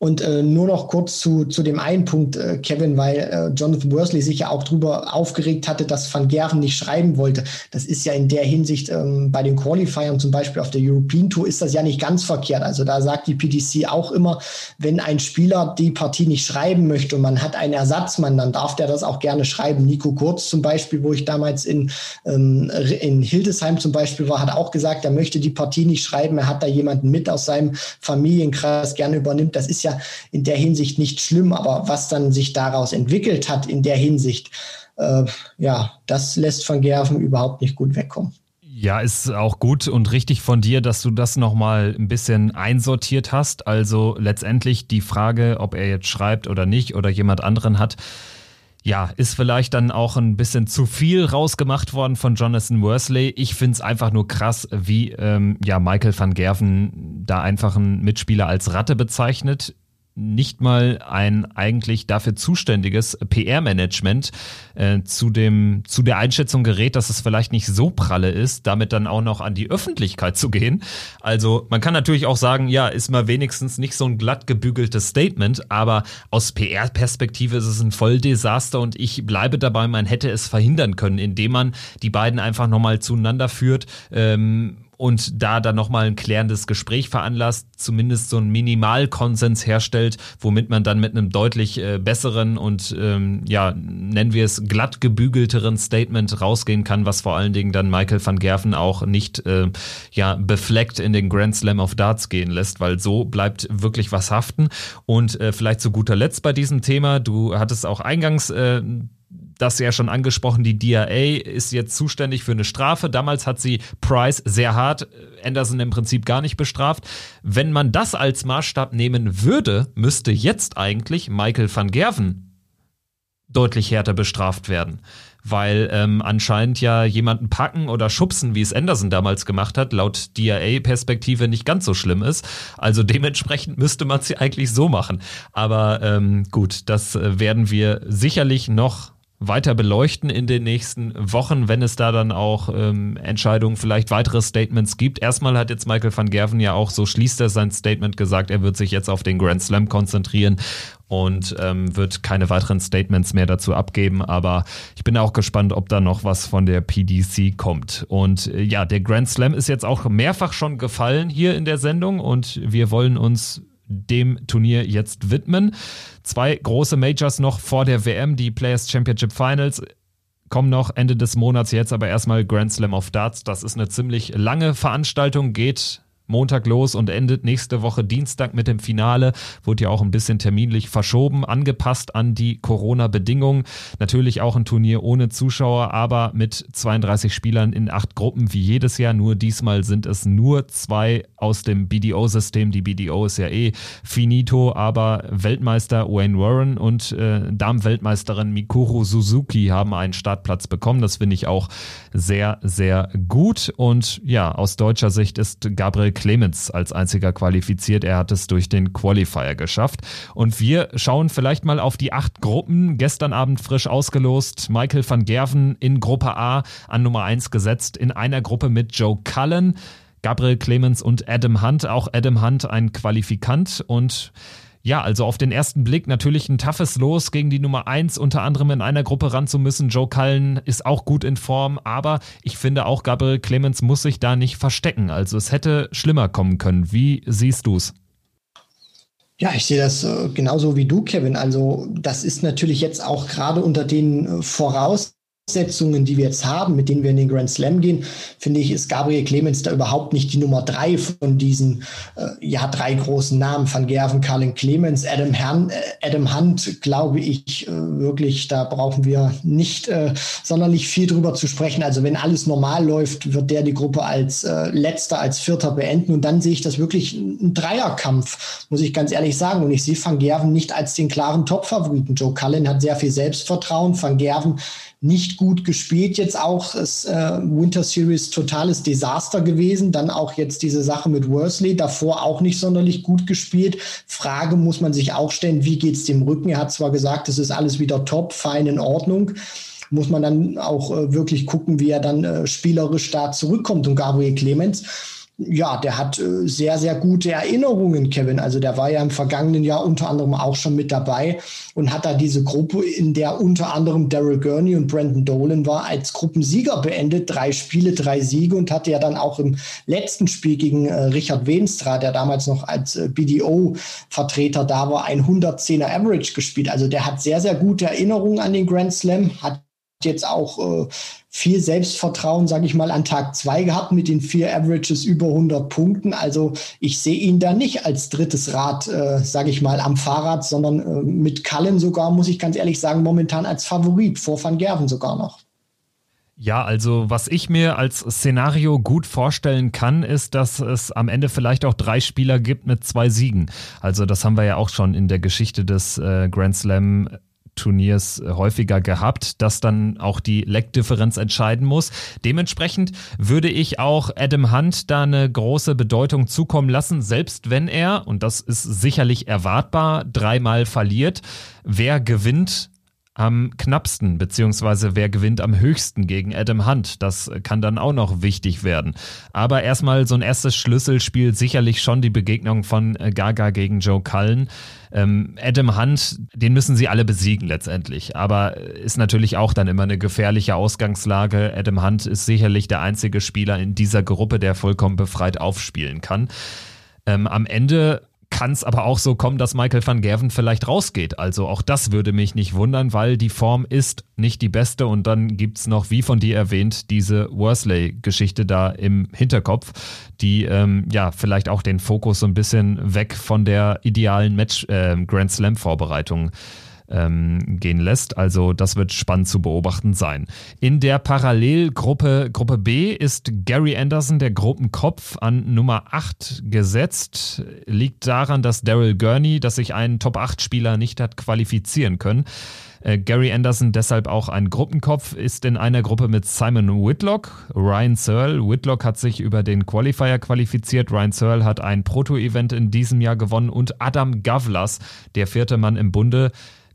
Und äh, nur noch kurz zu, zu dem einen Punkt, äh, Kevin, weil äh, Jonathan Worsley sich ja auch darüber aufgeregt hatte, dass Van Gerven nicht schreiben wollte. Das ist ja in der Hinsicht ähm, bei den Qualifiern, zum Beispiel auf der European Tour, ist das ja nicht ganz verkehrt. Also da sagt die PDC auch immer, wenn ein Spieler die Partie nicht schreiben möchte und man hat einen Ersatzmann, dann darf der das auch gerne schreiben. Nico Kurz zum Beispiel, wo ich damals in, ähm, in Hildesheim zum Beispiel war, hat auch gesagt, er möchte die Partie nicht schreiben. Er hat da jemanden mit aus seinem Familienkreis gerne übernimmt. Das ist ja ja in der Hinsicht nicht schlimm, aber was dann sich daraus entwickelt hat in der Hinsicht, äh, ja, das lässt Van Gerven überhaupt nicht gut wegkommen. Ja, ist auch gut und richtig von dir, dass du das nochmal ein bisschen einsortiert hast. Also letztendlich die Frage, ob er jetzt schreibt oder nicht oder jemand anderen hat, ja, ist vielleicht dann auch ein bisschen zu viel rausgemacht worden von Jonathan Worsley. Ich finde es einfach nur krass, wie ähm, ja, Michael van Gerven da einfach einen Mitspieler als Ratte bezeichnet nicht mal ein eigentlich dafür zuständiges PR-Management äh, zu zu der Einschätzung gerät, dass es vielleicht nicht so pralle ist, damit dann auch noch an die Öffentlichkeit zu gehen. Also man kann natürlich auch sagen, ja, ist mal wenigstens nicht so ein glatt gebügeltes Statement, aber aus PR-Perspektive ist es ein Volldesaster und ich bleibe dabei, man hätte es verhindern können, indem man die beiden einfach nochmal zueinander führt. Ähm, und da dann nochmal ein klärendes Gespräch veranlasst, zumindest so einen Minimalkonsens herstellt, womit man dann mit einem deutlich äh, besseren und ähm, ja, nennen wir es glatt gebügelteren Statement rausgehen kann, was vor allen Dingen dann Michael van Gerven auch nicht äh, ja, befleckt in den Grand Slam of Darts gehen lässt, weil so bleibt wirklich was haften. Und äh, vielleicht zu guter Letzt bei diesem Thema, du hattest auch eingangs äh, das ja schon angesprochen, die DIA ist jetzt zuständig für eine Strafe. Damals hat sie Price sehr hart, Anderson im Prinzip gar nicht bestraft. Wenn man das als Maßstab nehmen würde, müsste jetzt eigentlich Michael van Gerven deutlich härter bestraft werden. Weil ähm, anscheinend ja jemanden packen oder schubsen, wie es Anderson damals gemacht hat, laut DIA-Perspektive nicht ganz so schlimm ist. Also dementsprechend müsste man sie eigentlich so machen. Aber ähm, gut, das äh, werden wir sicherlich noch weiter beleuchten in den nächsten Wochen, wenn es da dann auch ähm, Entscheidungen, vielleicht weitere Statements gibt. Erstmal hat jetzt Michael van Gerven ja auch, so schließt er sein Statement gesagt, er wird sich jetzt auf den Grand Slam konzentrieren und ähm, wird keine weiteren Statements mehr dazu abgeben. Aber ich bin auch gespannt, ob da noch was von der PDC kommt. Und äh, ja, der Grand Slam ist jetzt auch mehrfach schon gefallen hier in der Sendung und wir wollen uns dem Turnier jetzt widmen. Zwei große Majors noch vor der WM, die Players Championship Finals kommen noch Ende des Monats jetzt aber erstmal Grand Slam of Darts. Das ist eine ziemlich lange Veranstaltung, geht Montag los und endet nächste Woche Dienstag mit dem Finale. Wurde ja auch ein bisschen terminlich verschoben, angepasst an die Corona-Bedingungen. Natürlich auch ein Turnier ohne Zuschauer, aber mit 32 Spielern in acht Gruppen wie jedes Jahr. Nur diesmal sind es nur zwei aus dem BDO-System. Die BDO ist ja eh finito, aber Weltmeister Wayne Warren und äh, Damenweltmeisterin Mikuru Suzuki haben einen Startplatz bekommen. Das finde ich auch sehr, sehr gut. Und ja, aus deutscher Sicht ist Gabriel Clemens als einziger qualifiziert. Er hat es durch den Qualifier geschafft. Und wir schauen vielleicht mal auf die acht Gruppen. Gestern Abend frisch ausgelost. Michael van Gerven in Gruppe A an Nummer eins gesetzt. In einer Gruppe mit Joe Cullen. Gabriel Clemens und Adam Hunt. Auch Adam Hunt ein Qualifikant und ja, also auf den ersten Blick natürlich ein toughes Los gegen die Nummer 1 unter anderem in einer Gruppe ran zu müssen. Joe Cullen ist auch gut in Form, aber ich finde auch Gabriel Clemens muss sich da nicht verstecken. Also es hätte schlimmer kommen können. Wie siehst du es? Ja, ich sehe das äh, genauso wie du, Kevin. Also das ist natürlich jetzt auch gerade unter den äh, Voraus Voraussetzungen, die wir jetzt haben, mit denen wir in den Grand Slam gehen, finde ich, ist Gabriel Clemens da überhaupt nicht die Nummer drei von diesen äh, ja drei großen Namen Van Gerven, Carlin Clemens, Adam, Herrn, äh, Adam Hunt, glaube ich äh, wirklich, da brauchen wir nicht äh, sonderlich viel drüber zu sprechen. Also wenn alles normal läuft, wird der die Gruppe als äh, letzter, als vierter beenden und dann sehe ich das wirklich ein Dreierkampf, muss ich ganz ehrlich sagen. Und ich sehe Van Gerven nicht als den klaren Top-Favoriten. Joe Cullen hat sehr viel Selbstvertrauen. Van Gerven nicht gut gespielt jetzt auch. Das äh, Winter Series totales Desaster gewesen. Dann auch jetzt diese Sache mit Worsley. Davor auch nicht sonderlich gut gespielt. Frage muss man sich auch stellen, wie geht's dem Rücken? Er hat zwar gesagt, es ist alles wieder top, fein in Ordnung muss man dann auch äh, wirklich gucken, wie er dann äh, spielerisch da zurückkommt. Und Gabriel Clemens ja, der hat äh, sehr, sehr gute Erinnerungen, Kevin. Also der war ja im vergangenen Jahr unter anderem auch schon mit dabei und hat da diese Gruppe, in der unter anderem Daryl Gurney und Brandon Dolan war, als Gruppensieger beendet. Drei Spiele, drei Siege und hatte ja dann auch im letzten Spiel gegen äh, Richard Wenstra, der damals noch als äh, BDO-Vertreter da war, ein 110er Average gespielt. Also der hat sehr, sehr gute Erinnerungen an den Grand Slam, hat jetzt auch äh, viel Selbstvertrauen, sage ich mal, an Tag zwei gehabt mit den vier Averages über 100 Punkten. Also ich sehe ihn da nicht als drittes Rad, äh, sage ich mal, am Fahrrad, sondern äh, mit Cullen sogar, muss ich ganz ehrlich sagen, momentan als Favorit vor Van Gerven sogar noch. Ja, also was ich mir als Szenario gut vorstellen kann, ist, dass es am Ende vielleicht auch drei Spieler gibt mit zwei Siegen. Also das haben wir ja auch schon in der Geschichte des äh, Grand Slam Turniers äh, häufiger gehabt, dass dann auch die Leckdifferenz entscheiden muss. Dementsprechend würde ich auch Adam Hunt da eine große Bedeutung zukommen lassen, selbst wenn er, und das ist sicherlich erwartbar, dreimal verliert. Wer gewinnt, am knappsten, beziehungsweise wer gewinnt am höchsten gegen Adam Hunt. Das kann dann auch noch wichtig werden. Aber erstmal so ein erstes Schlüsselspiel, sicherlich schon die Begegnung von Gaga gegen Joe Cullen. Ähm, Adam Hunt, den müssen sie alle besiegen letztendlich. Aber ist natürlich auch dann immer eine gefährliche Ausgangslage. Adam Hunt ist sicherlich der einzige Spieler in dieser Gruppe, der vollkommen befreit aufspielen kann. Ähm, am Ende kann es aber auch so kommen, dass Michael van Gerven vielleicht rausgeht. Also auch das würde mich nicht wundern, weil die Form ist nicht die beste und dann gibt es noch, wie von dir erwähnt, diese Worsley-Geschichte da im Hinterkopf, die ähm, ja vielleicht auch den Fokus so ein bisschen weg von der idealen Match äh, Grand Slam-Vorbereitung ähm, gehen lässt. Also das wird spannend zu beobachten sein. In der Parallelgruppe Gruppe B ist Gary Anderson, der Gruppenkopf, an Nummer 8 gesetzt. Liegt daran, dass Daryl Gurney, dass sich ein Top-8-Spieler nicht hat qualifizieren können. Äh, Gary Anderson deshalb auch ein Gruppenkopf, ist in einer Gruppe mit Simon Whitlock, Ryan Searle. Whitlock hat sich über den Qualifier qualifiziert. Ryan Searle hat ein Proto-Event in diesem Jahr gewonnen und Adam Gavlas, der vierte Mann im Bunde,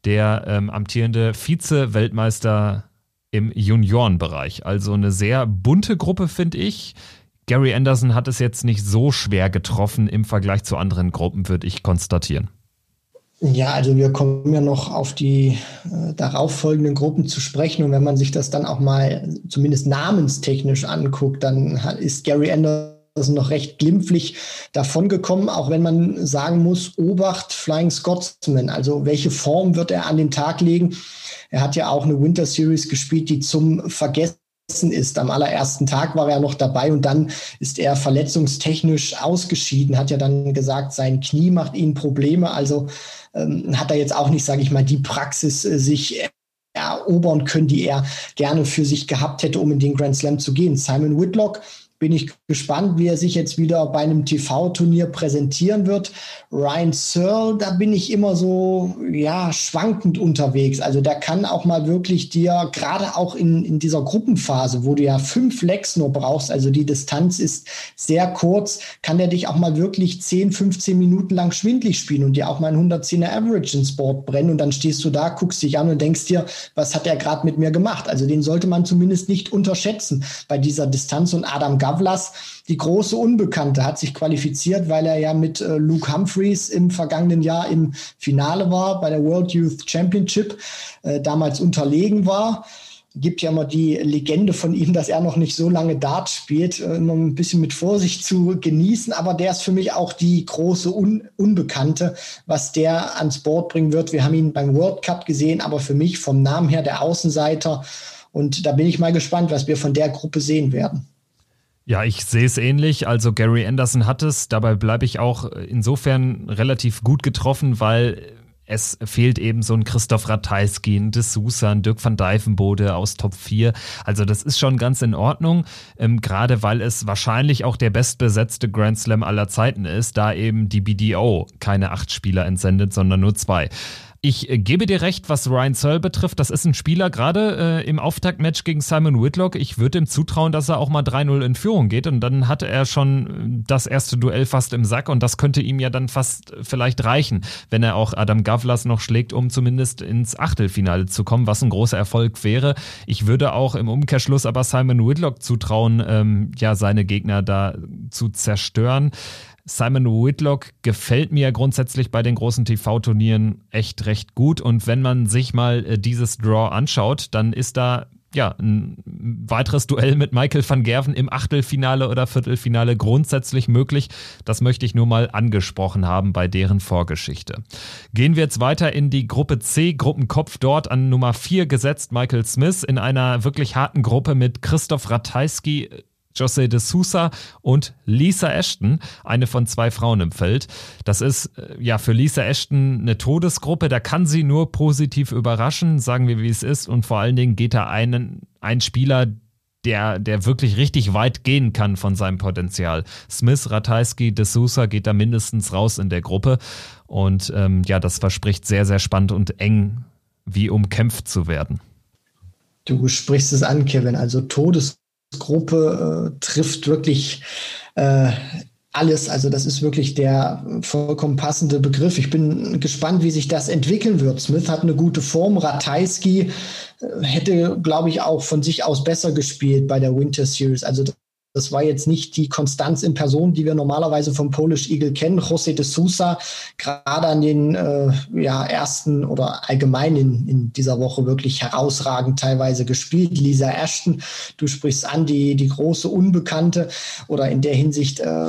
der ähm, amtierende Vize-Weltmeister im Juniorenbereich. Also eine sehr bunte Gruppe, finde ich. Gary Anderson hat es jetzt nicht so schwer getroffen im Vergleich zu anderen Gruppen, würde ich konstatieren. Ja, also wir kommen ja noch auf die äh, darauffolgenden Gruppen zu sprechen. Und wenn man sich das dann auch mal zumindest namenstechnisch anguckt, dann ist Gary Anderson also noch recht glimpflich davongekommen, auch wenn man sagen muss, Obacht Flying Scotsman, also welche Form wird er an den Tag legen? Er hat ja auch eine Winter Series gespielt, die zum Vergessen ist. Am allerersten Tag war er noch dabei und dann ist er verletzungstechnisch ausgeschieden, hat ja dann gesagt, sein Knie macht ihm Probleme. Also ähm, hat er jetzt auch nicht, sage ich mal, die Praxis äh, sich erobern können, die er gerne für sich gehabt hätte, um in den Grand Slam zu gehen. Simon Whitlock bin ich gespannt, wie er sich jetzt wieder bei einem TV-Turnier präsentieren wird. Ryan Searle, da bin ich immer so, ja, schwankend unterwegs. Also der kann auch mal wirklich dir, gerade auch in, in dieser Gruppenphase, wo du ja fünf Lecks nur brauchst, also die Distanz ist sehr kurz, kann der dich auch mal wirklich 10, 15 Minuten lang schwindlig spielen und dir auch mal ein 110er Average ins Board brennen und dann stehst du da, guckst dich an und denkst dir, was hat er gerade mit mir gemacht? Also den sollte man zumindest nicht unterschätzen bei dieser Distanz und Adam Gav Gavlas, die große Unbekannte, hat sich qualifiziert, weil er ja mit äh, Luke Humphreys im vergangenen Jahr im Finale war bei der World Youth Championship, äh, damals unterlegen war gibt ja immer die Legende von ihm, dass er noch nicht so lange Dart spielt, äh, immer ein bisschen mit Vorsicht zu genießen. Aber der ist für mich auch die große Un Unbekannte, was der ans Board bringen wird. Wir haben ihn beim World Cup gesehen, aber für mich vom Namen her der Außenseiter. Und da bin ich mal gespannt, was wir von der Gruppe sehen werden. Ja, ich sehe es ähnlich. Also Gary Anderson hat es. Dabei bleibe ich auch insofern relativ gut getroffen, weil es fehlt eben so ein Christoph Ratajski, ein De Sousa, ein Dirk van Dijvenbode aus Top 4. Also das ist schon ganz in Ordnung, ähm, gerade weil es wahrscheinlich auch der bestbesetzte Grand Slam aller Zeiten ist, da eben die BDO keine acht Spieler entsendet, sondern nur zwei. Ich gebe dir recht, was Ryan Searle betrifft. Das ist ein Spieler, gerade äh, im Auftaktmatch gegen Simon Whitlock. Ich würde ihm zutrauen, dass er auch mal 3-0 in Führung geht. Und dann hatte er schon äh, das erste Duell fast im Sack. Und das könnte ihm ja dann fast äh, vielleicht reichen, wenn er auch Adam Gavlas noch schlägt, um zumindest ins Achtelfinale zu kommen, was ein großer Erfolg wäre. Ich würde auch im Umkehrschluss aber Simon Whitlock zutrauen, ähm, ja, seine Gegner da zu zerstören. Simon Whitlock gefällt mir grundsätzlich bei den großen TV-Turnieren echt recht gut. Und wenn man sich mal äh, dieses Draw anschaut, dann ist da ja, ein weiteres Duell mit Michael van Gerven im Achtelfinale oder Viertelfinale grundsätzlich möglich. Das möchte ich nur mal angesprochen haben bei deren Vorgeschichte. Gehen wir jetzt weiter in die Gruppe C, Gruppenkopf dort an Nummer 4 gesetzt, Michael Smith in einer wirklich harten Gruppe mit Christoph Ratajski, Jose de Sousa und Lisa Ashton, eine von zwei Frauen im Feld. Das ist äh, ja für Lisa Ashton eine Todesgruppe, da kann sie nur positiv überraschen, sagen wir wie es ist und vor allen Dingen geht da einen, ein Spieler, der, der wirklich richtig weit gehen kann von seinem Potenzial. Smith, Ratajski, De Sousa geht da mindestens raus in der Gruppe. Und ähm, ja, das verspricht sehr, sehr spannend und eng, wie umkämpft zu werden. Du sprichst es an, Kevin. Also Todesgruppe äh, trifft wirklich äh, alles. Also das ist wirklich der vollkommen passende Begriff. Ich bin gespannt, wie sich das entwickeln wird. Smith hat eine gute Form. Ratajski äh, hätte, glaube ich, auch von sich aus besser gespielt bei der Winter Series. Also das war jetzt nicht die Konstanz in Person, die wir normalerweise vom Polish Eagle kennen. José de Sousa, gerade an den äh, ja, ersten oder allgemein in, in dieser Woche wirklich herausragend teilweise gespielt. Lisa Ashton, du sprichst an, die, die große Unbekannte oder in der Hinsicht äh,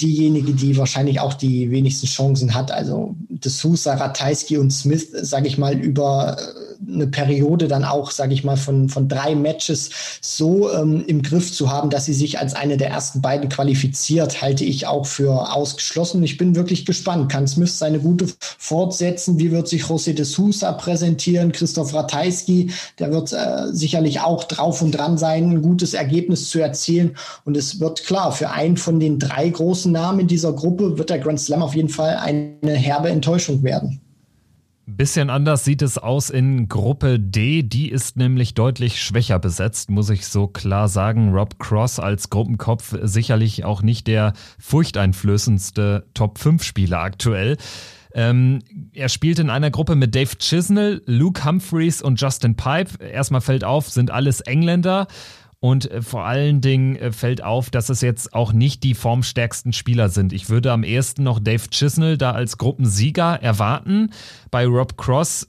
diejenige, die wahrscheinlich auch die wenigsten Chancen hat. Also De Sousa, Ratajski und Smith, sage ich mal, über äh, eine Periode dann auch, sage ich mal, von, von drei Matches so ähm, im Griff zu haben, dass sie sich als eine der ersten beiden qualifiziert, halte ich auch für ausgeschlossen. Ich bin wirklich gespannt. Kann Smith seine gute fortsetzen? Wie wird sich José de Sousa präsentieren? Christoph Ratajski, der wird äh, sicherlich auch drauf und dran sein, ein gutes Ergebnis zu erzielen. Und es wird klar, für einen von den drei großen großen Namen in dieser Gruppe wird der Grand Slam auf jeden Fall eine herbe Enttäuschung werden. Bisschen anders sieht es aus in Gruppe D. Die ist nämlich deutlich schwächer besetzt, muss ich so klar sagen. Rob Cross als Gruppenkopf sicherlich auch nicht der furchteinflößendste Top-5-Spieler aktuell. Ähm, er spielt in einer Gruppe mit Dave Chisnell, Luke Humphreys und Justin Pipe. Erstmal fällt auf, sind alles Engländer. Und äh, vor allen Dingen äh, fällt auf, dass es jetzt auch nicht die formstärksten Spieler sind. Ich würde am ehesten noch Dave Chisnell da als Gruppensieger erwarten. Bei Rob Cross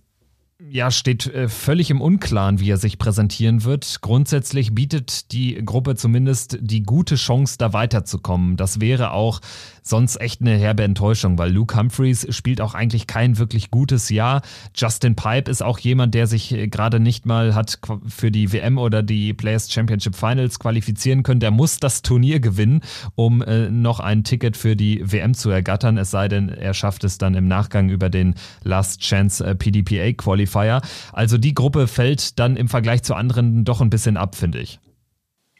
ja, steht äh, völlig im Unklaren, wie er sich präsentieren wird. Grundsätzlich bietet die Gruppe zumindest die gute Chance, da weiterzukommen. Das wäre auch sonst echt eine herbe Enttäuschung, weil Luke Humphreys spielt auch eigentlich kein wirklich gutes Jahr. Justin Pipe ist auch jemand, der sich äh, gerade nicht mal hat für die WM oder die Players Championship Finals qualifizieren können. Der muss das Turnier gewinnen, um äh, noch ein Ticket für die WM zu ergattern. Es sei denn, er schafft es dann im Nachgang über den Last Chance PDPA Qualifier. Also die Gruppe fällt dann im Vergleich zu anderen doch ein bisschen ab, finde ich.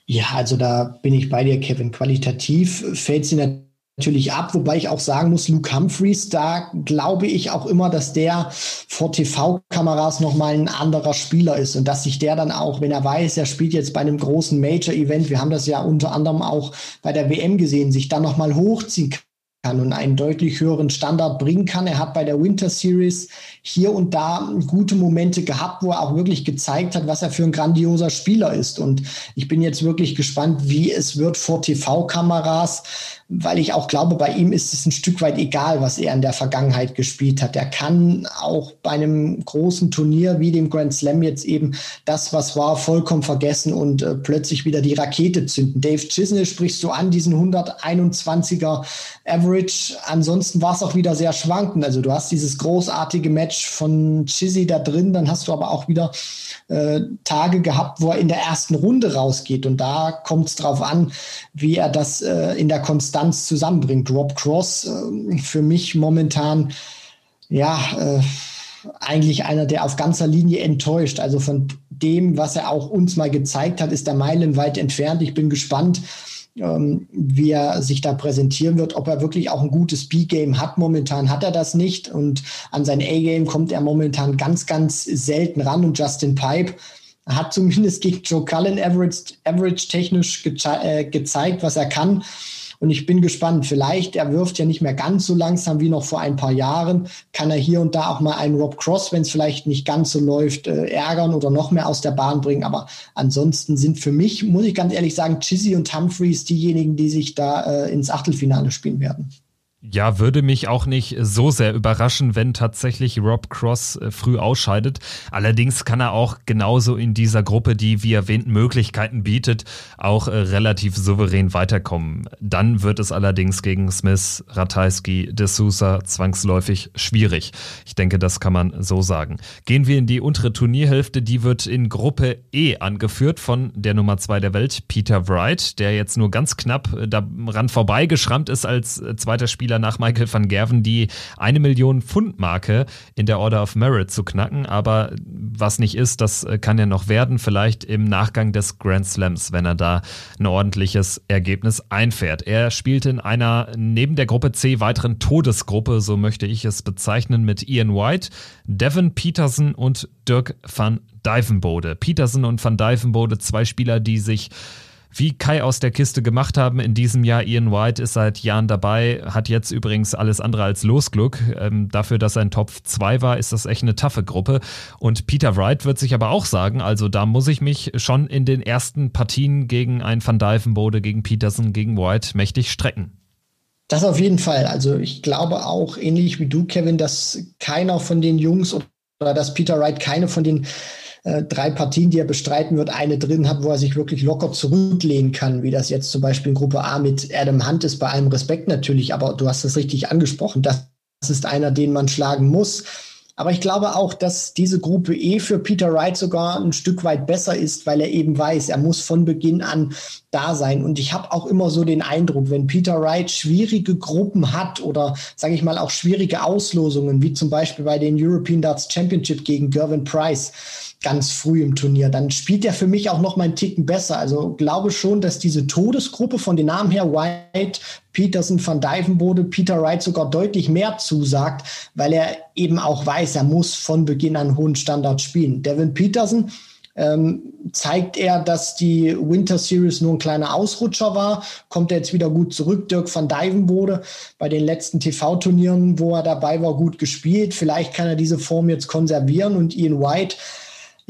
Ja, also da bin ich bei dir, Kevin. Qualitativ fällt sie natürlich natürlich ab, wobei ich auch sagen muss, Luke Humphreys, da glaube ich auch immer, dass der vor TV-Kameras nochmal ein anderer Spieler ist und dass sich der dann auch, wenn er weiß, er spielt jetzt bei einem großen Major-Event, wir haben das ja unter anderem auch bei der WM gesehen, sich dann nochmal hochziehen kann und einen deutlich höheren Standard bringen kann. Er hat bei der Winter Series hier und da gute Momente gehabt, wo er auch wirklich gezeigt hat, was er für ein grandioser Spieler ist. Und ich bin jetzt wirklich gespannt, wie es wird vor TV-Kameras, weil ich auch glaube, bei ihm ist es ein Stück weit egal, was er in der Vergangenheit gespielt hat. Er kann auch bei einem großen Turnier wie dem Grand Slam jetzt eben das, was war, vollkommen vergessen und äh, plötzlich wieder die Rakete zünden. Dave Chisnell sprichst du an, diesen 121er Average. Ansonsten war es auch wieder sehr schwankend. Also du hast dieses großartige Match von Chizzy da drin, dann hast du aber auch wieder äh, Tage gehabt, wo er in der ersten Runde rausgeht. Und da kommt es drauf an, wie er das äh, in der Konstanz Konstanz zusammenbringt. Rob Cross äh, für mich momentan ja äh, eigentlich einer, der auf ganzer Linie enttäuscht. Also von dem, was er auch uns mal gezeigt hat, ist er meilenweit entfernt. Ich bin gespannt, ähm, wie er sich da präsentieren wird, ob er wirklich auch ein gutes B-Game hat. Momentan hat er das nicht und an sein A-Game kommt er momentan ganz, ganz selten ran und Justin Pipe hat zumindest gegen Joe Cullen average, average technisch äh, gezeigt, was er kann. Und ich bin gespannt, vielleicht, er wirft ja nicht mehr ganz so langsam wie noch vor ein paar Jahren, kann er hier und da auch mal einen Rob Cross, wenn es vielleicht nicht ganz so läuft, äh, ärgern oder noch mehr aus der Bahn bringen. Aber ansonsten sind für mich, muss ich ganz ehrlich sagen, Chizzy und Humphreys diejenigen, die sich da äh, ins Achtelfinale spielen werden. Ja, würde mich auch nicht so sehr überraschen, wenn tatsächlich Rob Cross äh, früh ausscheidet. Allerdings kann er auch genauso in dieser Gruppe, die wie erwähnt Möglichkeiten bietet, auch äh, relativ souverän weiterkommen. Dann wird es allerdings gegen Smith, Ratajski, De Sousa zwangsläufig schwierig. Ich denke, das kann man so sagen. Gehen wir in die untere Turnierhälfte, die wird in Gruppe E angeführt von der Nummer zwei der Welt, Peter Wright, der jetzt nur ganz knapp äh, daran vorbeigeschrammt ist als zweiter Spieler Spieler nach Michael van Gerven, die eine Million Pfund Marke in der Order of Merit zu knacken. Aber was nicht ist, das kann ja noch werden. Vielleicht im Nachgang des Grand Slams, wenn er da ein ordentliches Ergebnis einfährt. Er spielt in einer neben der Gruppe C weiteren Todesgruppe, so möchte ich es bezeichnen, mit Ian White, Devin Peterson und Dirk van Dijvenbode. Peterson und van Dijvenbode, zwei Spieler, die sich wie Kai aus der Kiste gemacht haben in diesem Jahr. Ian White ist seit Jahren dabei, hat jetzt übrigens alles andere als Losglück. Ähm, dafür, dass er in Top 2 war, ist das echt eine taffe Gruppe. Und Peter Wright wird sich aber auch sagen, also da muss ich mich schon in den ersten Partien gegen einen Van Dijvenbode, gegen Peterson, gegen White mächtig strecken. Das auf jeden Fall. Also ich glaube auch, ähnlich wie du, Kevin, dass keiner von den Jungs oder dass Peter Wright keine von den äh, drei Partien, die er bestreiten wird, eine drin hat, wo er sich wirklich locker zurücklehnen kann, wie das jetzt zum Beispiel in Gruppe A mit Adam Hunt ist, bei allem Respekt natürlich, aber du hast es richtig angesprochen, das ist einer, den man schlagen muss. Aber ich glaube auch, dass diese Gruppe E für Peter Wright sogar ein Stück weit besser ist, weil er eben weiß, er muss von Beginn an da sein. Und ich habe auch immer so den Eindruck, wenn Peter Wright schwierige Gruppen hat oder, sage ich mal, auch schwierige Auslosungen, wie zum Beispiel bei den European Darts Championship gegen Gervin Price, ganz früh im Turnier, dann spielt er für mich auch noch mal einen Ticken besser. Also glaube schon, dass diese Todesgruppe von den Namen her White, Peterson, Van Dijvenbode, Peter Wright sogar deutlich mehr zusagt, weil er eben auch weiß, er muss von Beginn an hohen Standard spielen. Devin Peterson ähm, zeigt er, dass die Winter Series nur ein kleiner Ausrutscher war, kommt er jetzt wieder gut zurück. Dirk van Dijvenbode bei den letzten TV-Turnieren, wo er dabei war, gut gespielt. Vielleicht kann er diese Form jetzt konservieren und Ian White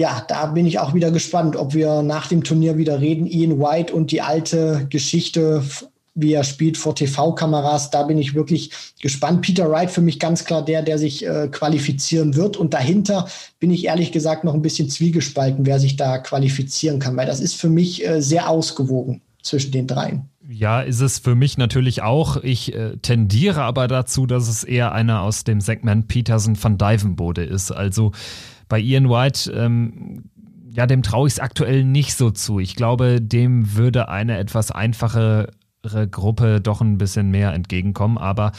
ja, da bin ich auch wieder gespannt, ob wir nach dem Turnier wieder reden. Ian White und die alte Geschichte, wie er spielt vor TV-Kameras, da bin ich wirklich gespannt. Peter Wright für mich ganz klar der, der sich äh, qualifizieren wird. Und dahinter bin ich ehrlich gesagt noch ein bisschen zwiegespalten, wer sich da qualifizieren kann, weil das ist für mich äh, sehr ausgewogen zwischen den dreien. Ja, ist es für mich natürlich auch. Ich äh, tendiere aber dazu, dass es eher einer aus dem Segment Peterson van Dijvenbode ist. Also bei Ian White, ähm, ja, dem traue ich es aktuell nicht so zu. Ich glaube, dem würde eine etwas einfachere Gruppe doch ein bisschen mehr entgegenkommen, aber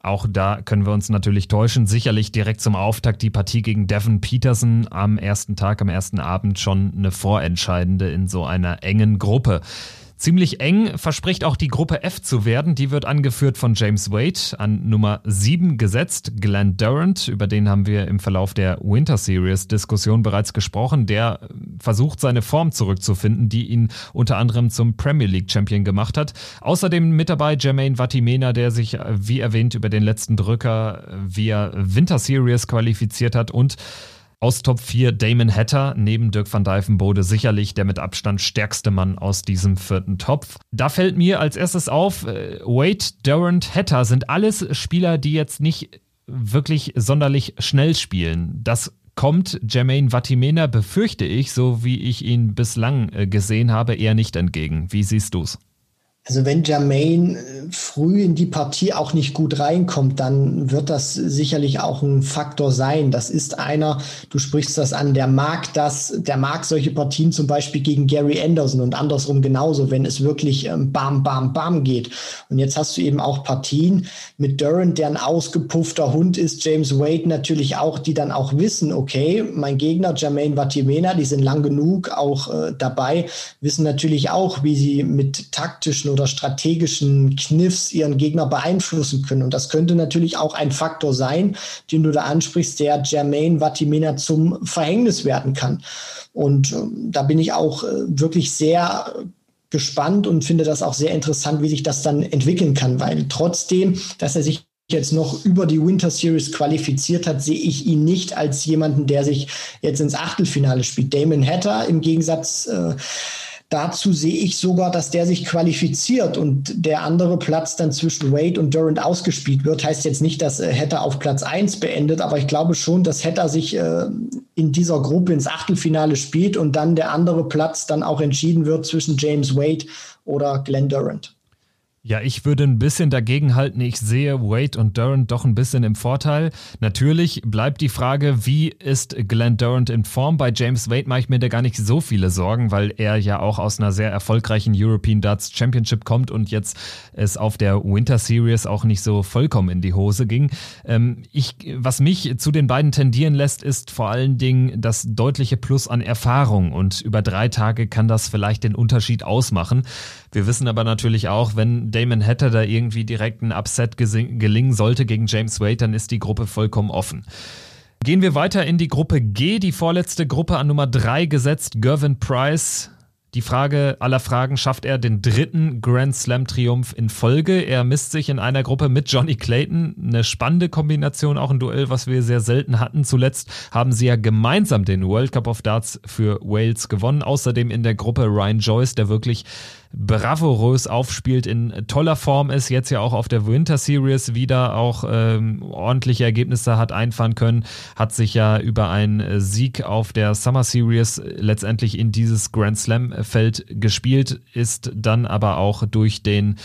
auch da können wir uns natürlich täuschen. Sicherlich direkt zum Auftakt die Partie gegen Devin Peterson am ersten Tag, am ersten Abend schon eine vorentscheidende in so einer engen Gruppe. Ziemlich eng verspricht auch die Gruppe F zu werden. Die wird angeführt von James Wade an Nummer 7 gesetzt. Glenn Durant, über den haben wir im Verlauf der Winter Series Diskussion bereits gesprochen. Der versucht seine Form zurückzufinden, die ihn unter anderem zum Premier League Champion gemacht hat. Außerdem mit dabei Jermaine Vatimena, der sich, wie erwähnt, über den letzten Drücker via Winter Series qualifiziert hat und aus Top 4 Damon Hatter, neben Dirk van Dijvenbode sicherlich der mit Abstand stärkste Mann aus diesem vierten Topf. Da fällt mir als erstes auf, äh, Wade, Durant, Hatter sind alles Spieler, die jetzt nicht wirklich sonderlich schnell spielen. Das kommt Jermaine Vatimena, befürchte ich, so wie ich ihn bislang äh, gesehen habe, eher nicht entgegen. Wie siehst du's? Also wenn Jermaine äh, früh in die Partie auch nicht gut reinkommt, dann wird das sicherlich auch ein Faktor sein. Das ist einer, du sprichst das an, der mag das, der mag solche Partien zum Beispiel gegen Gary Anderson und andersrum genauso, wenn es wirklich ähm, bam, bam, bam geht. Und jetzt hast du eben auch Partien mit Durant, der ein ausgepuffter Hund ist, James Wade natürlich auch, die dann auch wissen, okay, mein Gegner Jermaine Vatimena, die sind lang genug auch äh, dabei, wissen natürlich auch, wie sie mit taktischen oder strategischen Kniffs ihren Gegner beeinflussen können. Und das könnte natürlich auch ein Faktor sein, den du da ansprichst, der Jermaine Vatimena zum Verhängnis werden kann. Und äh, da bin ich auch äh, wirklich sehr gespannt und finde das auch sehr interessant, wie sich das dann entwickeln kann, weil trotzdem, dass er sich jetzt noch über die Winter Series qualifiziert hat, sehe ich ihn nicht als jemanden, der sich jetzt ins Achtelfinale spielt. Damon Hatter im Gegensatz äh, Dazu sehe ich sogar, dass der sich qualifiziert und der andere Platz dann zwischen Wade und Durant ausgespielt wird. Heißt jetzt nicht, dass äh, Hatter auf Platz 1 beendet, aber ich glaube schon, dass Hatter sich äh, in dieser Gruppe ins Achtelfinale spielt und dann der andere Platz dann auch entschieden wird zwischen James Wade oder Glenn Durant. Ja, ich würde ein bisschen dagegen halten. Ich sehe Wade und Durant doch ein bisschen im Vorteil. Natürlich bleibt die Frage, wie ist Glenn Durant in Form? Bei James Wade mache ich mir da gar nicht so viele Sorgen, weil er ja auch aus einer sehr erfolgreichen European Darts Championship kommt und jetzt es auf der Winter Series auch nicht so vollkommen in die Hose ging. Ähm, ich, was mich zu den beiden tendieren lässt, ist vor allen Dingen das deutliche Plus an Erfahrung und über drei Tage kann das vielleicht den Unterschied ausmachen. Wir wissen aber natürlich auch, wenn Damon Hatter da irgendwie direkt ein Upset gelingen sollte gegen James Wade, dann ist die Gruppe vollkommen offen. Gehen wir weiter in die Gruppe G, die vorletzte Gruppe an Nummer 3 gesetzt. Gervin Price die Frage aller Fragen, schafft er den dritten Grand Slam Triumph in Folge? Er misst sich in einer Gruppe mit Johnny Clayton. Eine spannende Kombination, auch ein Duell, was wir sehr selten hatten. Zuletzt haben sie ja gemeinsam den World Cup of Darts für Wales gewonnen. Außerdem in der Gruppe Ryan Joyce, der wirklich bravourös aufspielt, in toller Form ist, jetzt ja auch auf der Winter Series wieder auch ähm, ordentliche Ergebnisse hat einfahren können, hat sich ja über einen Sieg auf der Summer Series letztendlich in dieses Grand Slam Feld gespielt, ist dann aber auch durch den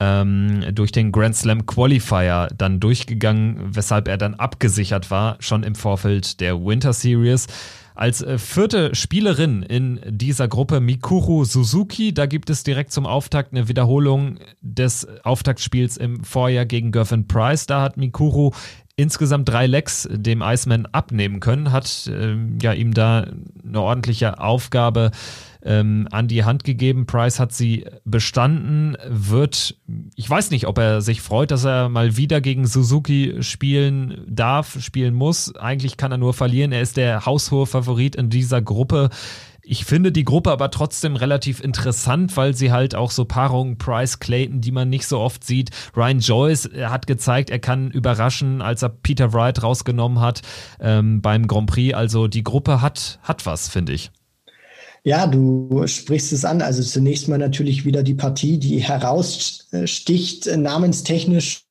ähm, durch den Grand Slam Qualifier dann durchgegangen, weshalb er dann abgesichert war, schon im Vorfeld der Winter Series. Als äh, vierte Spielerin in dieser Gruppe Mikuru Suzuki, da gibt es direkt zum Auftakt eine Wiederholung des Auftaktspiels im Vorjahr gegen Gervin Price. Da hat Mikuru insgesamt drei Lecks dem Iceman abnehmen können, hat äh, ja ihm da eine ordentliche Aufgabe ähm, an die Hand gegeben. Price hat sie bestanden, wird, ich weiß nicht, ob er sich freut, dass er mal wieder gegen Suzuki spielen darf, spielen muss. Eigentlich kann er nur verlieren. Er ist der haushohe Favorit in dieser Gruppe. Ich finde die Gruppe aber trotzdem relativ interessant, weil sie halt auch so Paarungen Price Clayton, die man nicht so oft sieht. Ryan Joyce hat gezeigt, er kann überraschen, als er Peter Wright rausgenommen hat ähm, beim Grand Prix. Also die Gruppe hat, hat was, finde ich. Ja, du sprichst es an. Also zunächst mal natürlich wieder die Partie, die heraussticht, namenstechnisch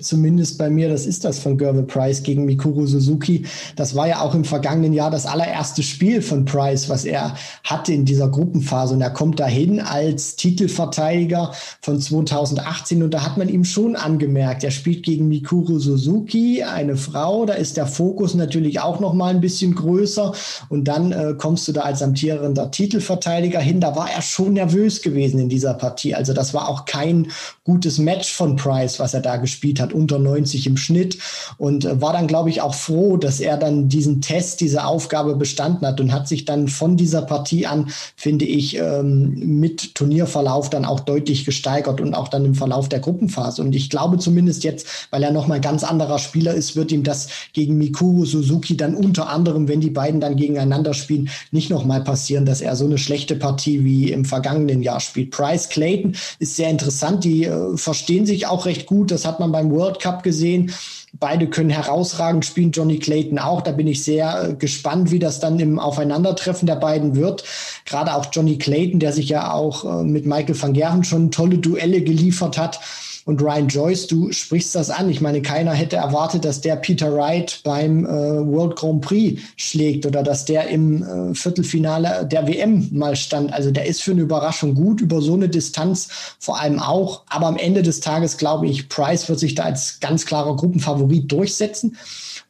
zumindest bei mir, das ist das von Gervin Price gegen Mikuru Suzuki. Das war ja auch im vergangenen Jahr das allererste Spiel von Price, was er hatte in dieser Gruppenphase. Und er kommt dahin als Titelverteidiger von 2018 und da hat man ihm schon angemerkt, er spielt gegen Mikuru Suzuki, eine Frau, da ist der Fokus natürlich auch noch mal ein bisschen größer und dann äh, kommst du da als amtierender Titelverteidiger hin. Da war er schon nervös gewesen in dieser Partie. Also das war auch kein gutes Match von Price, was er da gespielt hat, unter 90 im Schnitt und äh, war dann, glaube ich, auch froh, dass er dann diesen Test, diese Aufgabe bestanden hat und hat sich dann von dieser Partie an, finde ich, ähm, mit Turnierverlauf dann auch deutlich gesteigert und auch dann im Verlauf der Gruppenphase. Und ich glaube zumindest jetzt, weil er nochmal ganz anderer Spieler ist, wird ihm das gegen Mikuru Suzuki dann unter anderem, wenn die beiden dann gegeneinander spielen, nicht nochmal passieren, dass er so eine schlechte Partie wie im vergangenen Jahr spielt. Price Clayton ist sehr interessant, die äh, verstehen sich auch recht gut, das hat man beim World Cup gesehen. Beide können herausragend spielen, Johnny Clayton auch. Da bin ich sehr äh, gespannt, wie das dann im Aufeinandertreffen der beiden wird. Gerade auch Johnny Clayton, der sich ja auch äh, mit Michael van Gerven schon tolle Duelle geliefert hat. Und Ryan Joyce, du sprichst das an. Ich meine, keiner hätte erwartet, dass der Peter Wright beim äh, World Grand Prix schlägt oder dass der im äh, Viertelfinale der WM mal stand. Also der ist für eine Überraschung gut, über so eine Distanz vor allem auch. Aber am Ende des Tages glaube ich, Price wird sich da als ganz klarer Gruppenfavorit durchsetzen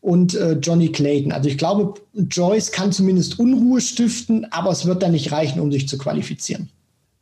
und äh, Johnny Clayton. Also ich glaube, Joyce kann zumindest Unruhe stiften, aber es wird dann nicht reichen, um sich zu qualifizieren.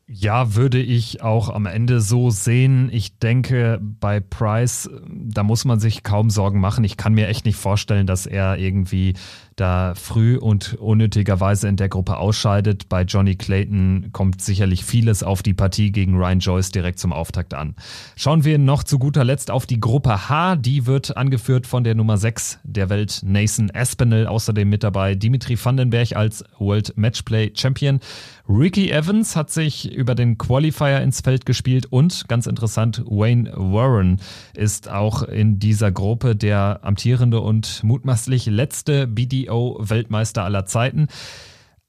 Ja, würde ich auch am Ende so sehen. Ich denke, bei Price, da muss man sich kaum Sorgen machen. Ich kann mir echt nicht vorstellen, dass er irgendwie da früh und unnötigerweise in der Gruppe ausscheidet. Bei Johnny Clayton kommt sicherlich vieles auf die Partie gegen Ryan Joyce direkt zum Auftakt an. Schauen wir noch zu guter Letzt auf die Gruppe H. Die wird angeführt von der Nummer 6 der Welt, Nathan Aspinall. Außerdem mit dabei Dimitri Vandenberg als World Matchplay Champion. Ricky Evans hat sich über den Qualifier ins Feld gespielt und ganz interessant, Wayne Warren ist auch in dieser Gruppe der amtierende und mutmaßlich letzte BDO-Weltmeister aller Zeiten.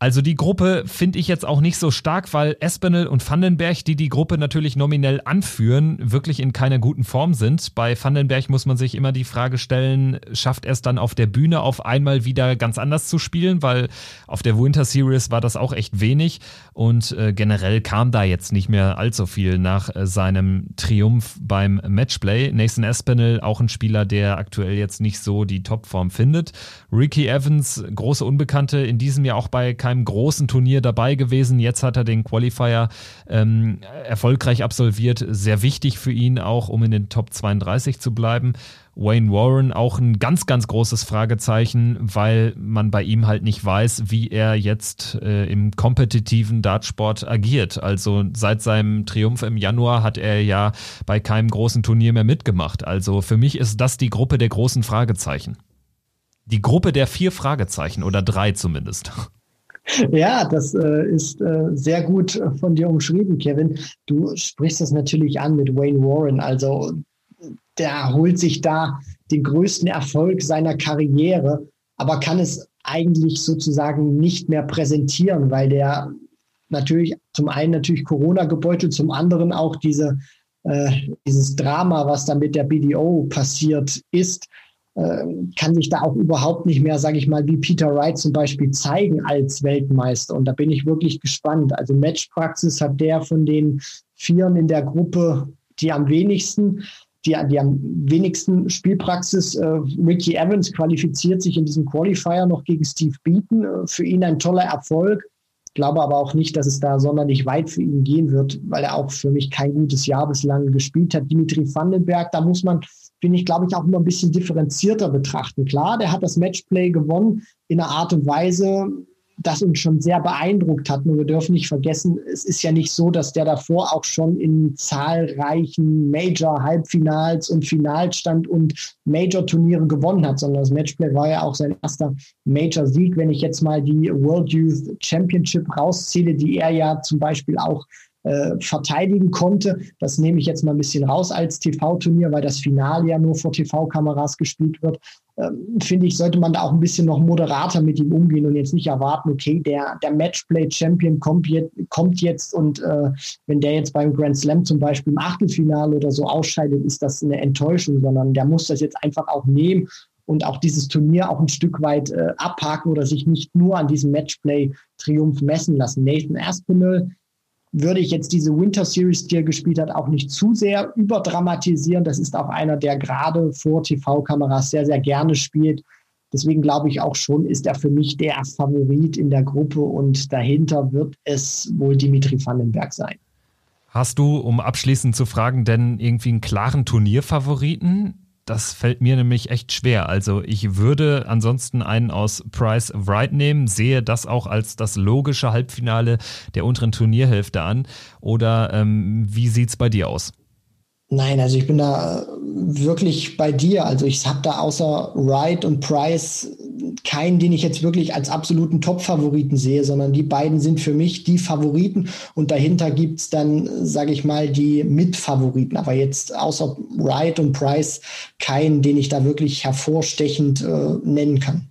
Also die Gruppe finde ich jetzt auch nicht so stark, weil Espinel und Vandenberg, die die Gruppe natürlich nominell anführen, wirklich in keiner guten Form sind. Bei Vandenberg muss man sich immer die Frage stellen, schafft er es dann auf der Bühne auf einmal wieder ganz anders zu spielen, weil auf der Winter Series war das auch echt wenig und äh, generell kam da jetzt nicht mehr allzu viel nach äh, seinem Triumph beim Matchplay. Nathan Espinel, auch ein Spieler, der aktuell jetzt nicht so die Topform findet. Ricky Evans, große Unbekannte, in diesem Jahr auch bei keinem einem großen Turnier dabei gewesen. Jetzt hat er den Qualifier ähm, erfolgreich absolviert. Sehr wichtig für ihn auch, um in den Top 32 zu bleiben. Wayne Warren auch ein ganz, ganz großes Fragezeichen, weil man bei ihm halt nicht weiß, wie er jetzt äh, im kompetitiven Dartsport agiert. Also seit seinem Triumph im Januar hat er ja bei keinem großen Turnier mehr mitgemacht. Also für mich ist das die Gruppe der großen Fragezeichen. Die Gruppe der vier Fragezeichen oder drei zumindest. Ja, das äh, ist äh, sehr gut von dir umschrieben, Kevin. Du sprichst das natürlich an mit Wayne Warren. Also der holt sich da den größten Erfolg seiner Karriere, aber kann es eigentlich sozusagen nicht mehr präsentieren, weil der natürlich zum einen natürlich Corona gebeutelt, zum anderen auch diese, äh, dieses Drama, was da mit der BDO passiert ist, kann sich da auch überhaupt nicht mehr, sage ich mal, wie Peter Wright zum Beispiel zeigen als Weltmeister. Und da bin ich wirklich gespannt. Also Matchpraxis hat der von den Vieren in der Gruppe die am wenigsten. Die, die am wenigsten Spielpraxis. Äh, Ricky Evans qualifiziert sich in diesem Qualifier noch gegen Steve Beaton. Äh, für ihn ein toller Erfolg. Ich glaube aber auch nicht, dass es da sonderlich weit für ihn gehen wird, weil er auch für mich kein gutes Jahr bislang gespielt hat. Dimitri Vandenberg, da muss man finde ich, glaube ich, auch immer ein bisschen differenzierter betrachten. Klar, der hat das Matchplay gewonnen in einer Art und Weise, das uns schon sehr beeindruckt hat. Nur wir dürfen nicht vergessen, es ist ja nicht so, dass der davor auch schon in zahlreichen Major-Halbfinals und Finals stand und Major-Turniere gewonnen hat, sondern das Matchplay war ja auch sein erster Major-Sieg. Wenn ich jetzt mal die World Youth Championship rauszähle, die er ja zum Beispiel auch äh, verteidigen konnte. Das nehme ich jetzt mal ein bisschen raus als TV-Turnier, weil das Finale ja nur vor TV-Kameras gespielt wird. Ähm, finde ich, sollte man da auch ein bisschen noch moderater mit ihm umgehen und jetzt nicht erwarten, okay, der, der Matchplay-Champion kommt, jetzt, kommt jetzt und äh, wenn der jetzt beim Grand Slam zum Beispiel im Achtelfinale oder so ausscheidet, ist das eine Enttäuschung, sondern der muss das jetzt einfach auch nehmen und auch dieses Turnier auch ein Stück weit äh, abhaken oder sich nicht nur an diesem Matchplay-Triumph messen lassen. Nathan Aspinall würde ich jetzt diese Winter Series, die er gespielt hat, auch nicht zu sehr überdramatisieren. Das ist auch einer, der gerade vor TV-Kameras sehr, sehr gerne spielt. Deswegen glaube ich auch schon, ist er für mich der Favorit in der Gruppe und dahinter wird es wohl Dimitri Vandenberg sein. Hast du, um abschließend zu fragen, denn irgendwie einen klaren Turnierfavoriten? Das fällt mir nämlich echt schwer. Also ich würde ansonsten einen aus Price Wright nehmen, sehe das auch als das logische Halbfinale der unteren Turnierhälfte an. Oder ähm, wie es bei dir aus? Nein, also ich bin da wirklich bei dir. Also ich habe da außer Wright und Price keinen, den ich jetzt wirklich als absoluten Top-Favoriten sehe, sondern die beiden sind für mich die Favoriten und dahinter gibt es dann, sage ich mal, die Mitfavoriten. Aber jetzt außer Wright und Price keinen, den ich da wirklich hervorstechend äh, nennen kann.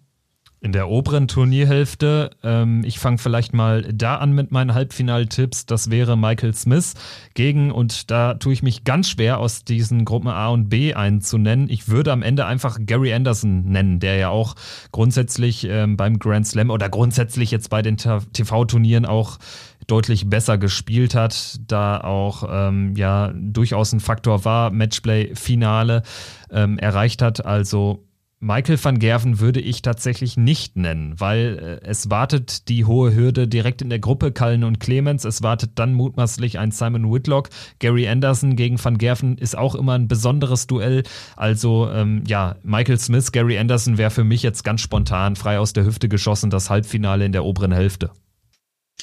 In der oberen Turnierhälfte, ähm, ich fange vielleicht mal da an mit meinen Halbfinaltipps. Das wäre Michael Smith gegen, und da tue ich mich ganz schwer, aus diesen Gruppen A und B einzunennen. Ich würde am Ende einfach Gary Anderson nennen, der ja auch grundsätzlich ähm, beim Grand Slam oder grundsätzlich jetzt bei den TV-Turnieren auch deutlich besser gespielt hat, da auch ähm, ja durchaus ein Faktor war, Matchplay-Finale ähm, erreicht hat. Also Michael van Gerven würde ich tatsächlich nicht nennen, weil äh, es wartet die hohe Hürde direkt in der Gruppe Cullen und Clemens. Es wartet dann mutmaßlich ein Simon Whitlock. Gary Anderson gegen van Gerven ist auch immer ein besonderes Duell. Also ähm, ja, Michael Smith, Gary Anderson wäre für mich jetzt ganz spontan frei aus der Hüfte geschossen das Halbfinale in der oberen Hälfte.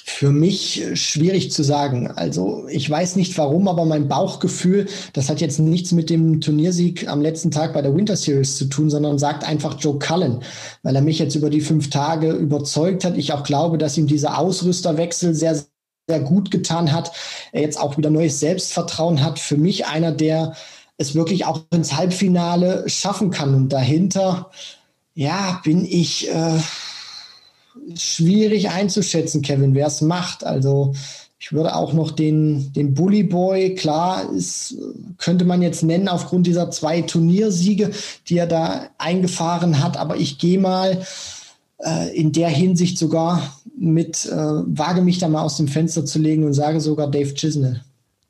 Für mich schwierig zu sagen. Also ich weiß nicht warum, aber mein Bauchgefühl, das hat jetzt nichts mit dem Turniersieg am letzten Tag bei der Winter Series zu tun, sondern sagt einfach Joe Cullen, weil er mich jetzt über die fünf Tage überzeugt hat. Ich auch glaube, dass ihm dieser Ausrüsterwechsel sehr, sehr gut getan hat. Er jetzt auch wieder neues Selbstvertrauen hat. Für mich einer, der es wirklich auch ins Halbfinale schaffen kann. Und dahinter, ja, bin ich. Äh, schwierig einzuschätzen, Kevin, wer es macht. Also ich würde auch noch den, den Bully Boy, klar, ist, könnte man jetzt nennen aufgrund dieser zwei Turniersiege, die er da eingefahren hat. Aber ich gehe mal äh, in der Hinsicht sogar mit, äh, wage mich da mal aus dem Fenster zu legen und sage sogar Dave Chisnell.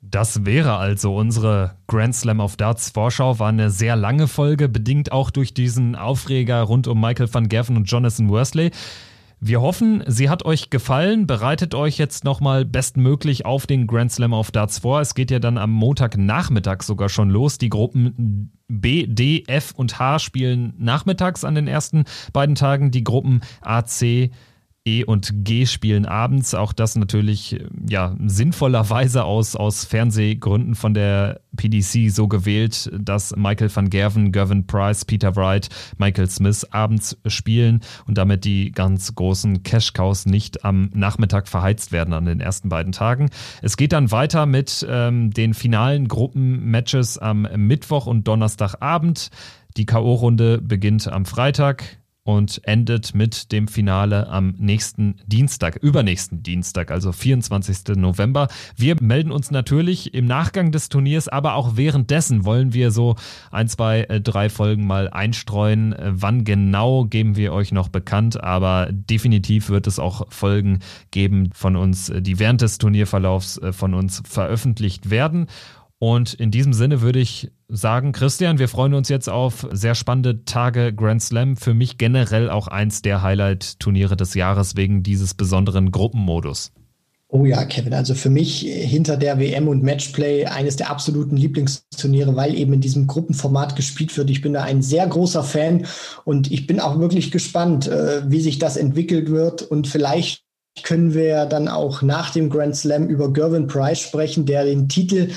Das wäre also unsere Grand Slam of Darts Vorschau. War eine sehr lange Folge, bedingt auch durch diesen Aufreger rund um Michael van Gerven und Jonathan Worsley. Wir hoffen, sie hat euch gefallen. Bereitet euch jetzt nochmal bestmöglich auf den Grand Slam of Darts vor. Es geht ja dann am Montagnachmittag sogar schon los. Die Gruppen B, D, F und H spielen nachmittags an den ersten beiden Tagen. Die Gruppen A, C, E und G spielen abends. Auch das natürlich ja sinnvollerweise aus, aus Fernsehgründen von der PDC so gewählt, dass Michael van Gerven, Gavin Price, Peter Wright, Michael Smith abends spielen und damit die ganz großen Cash-Cows nicht am Nachmittag verheizt werden an den ersten beiden Tagen. Es geht dann weiter mit ähm, den finalen Gruppenmatches am Mittwoch und Donnerstagabend. Die K.O.-Runde beginnt am Freitag und endet mit dem Finale am nächsten Dienstag, übernächsten Dienstag, also 24. November. Wir melden uns natürlich im Nachgang des Turniers, aber auch währenddessen wollen wir so ein, zwei, äh, drei Folgen mal einstreuen. Wann genau geben wir euch noch bekannt, aber definitiv wird es auch Folgen geben von uns, die während des Turnierverlaufs äh, von uns veröffentlicht werden. Und in diesem Sinne würde ich sagen, Christian, wir freuen uns jetzt auf sehr spannende Tage Grand Slam. Für mich generell auch eins der Highlight-Turniere des Jahres wegen dieses besonderen Gruppenmodus. Oh ja, Kevin, also für mich hinter der WM und Matchplay eines der absoluten Lieblingsturniere, weil eben in diesem Gruppenformat gespielt wird. Ich bin da ein sehr großer Fan und ich bin auch wirklich gespannt, äh, wie sich das entwickelt wird und vielleicht können wir dann auch nach dem Grand Slam über Gervin Price sprechen, der den Titel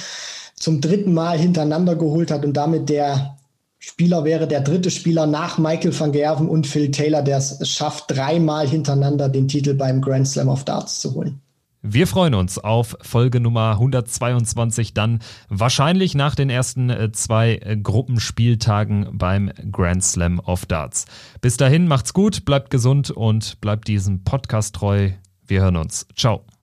zum dritten Mal hintereinander geholt hat und damit der Spieler wäre, der dritte Spieler nach Michael van Gerven und Phil Taylor, der es schafft, dreimal hintereinander den Titel beim Grand Slam of Darts zu holen. Wir freuen uns auf Folge Nummer 122, dann wahrscheinlich nach den ersten äh, zwei äh, Gruppenspieltagen beim Grand Slam of Darts. Bis dahin macht's gut, bleibt gesund und bleibt diesem Podcast treu. Wir hören uns. Ciao.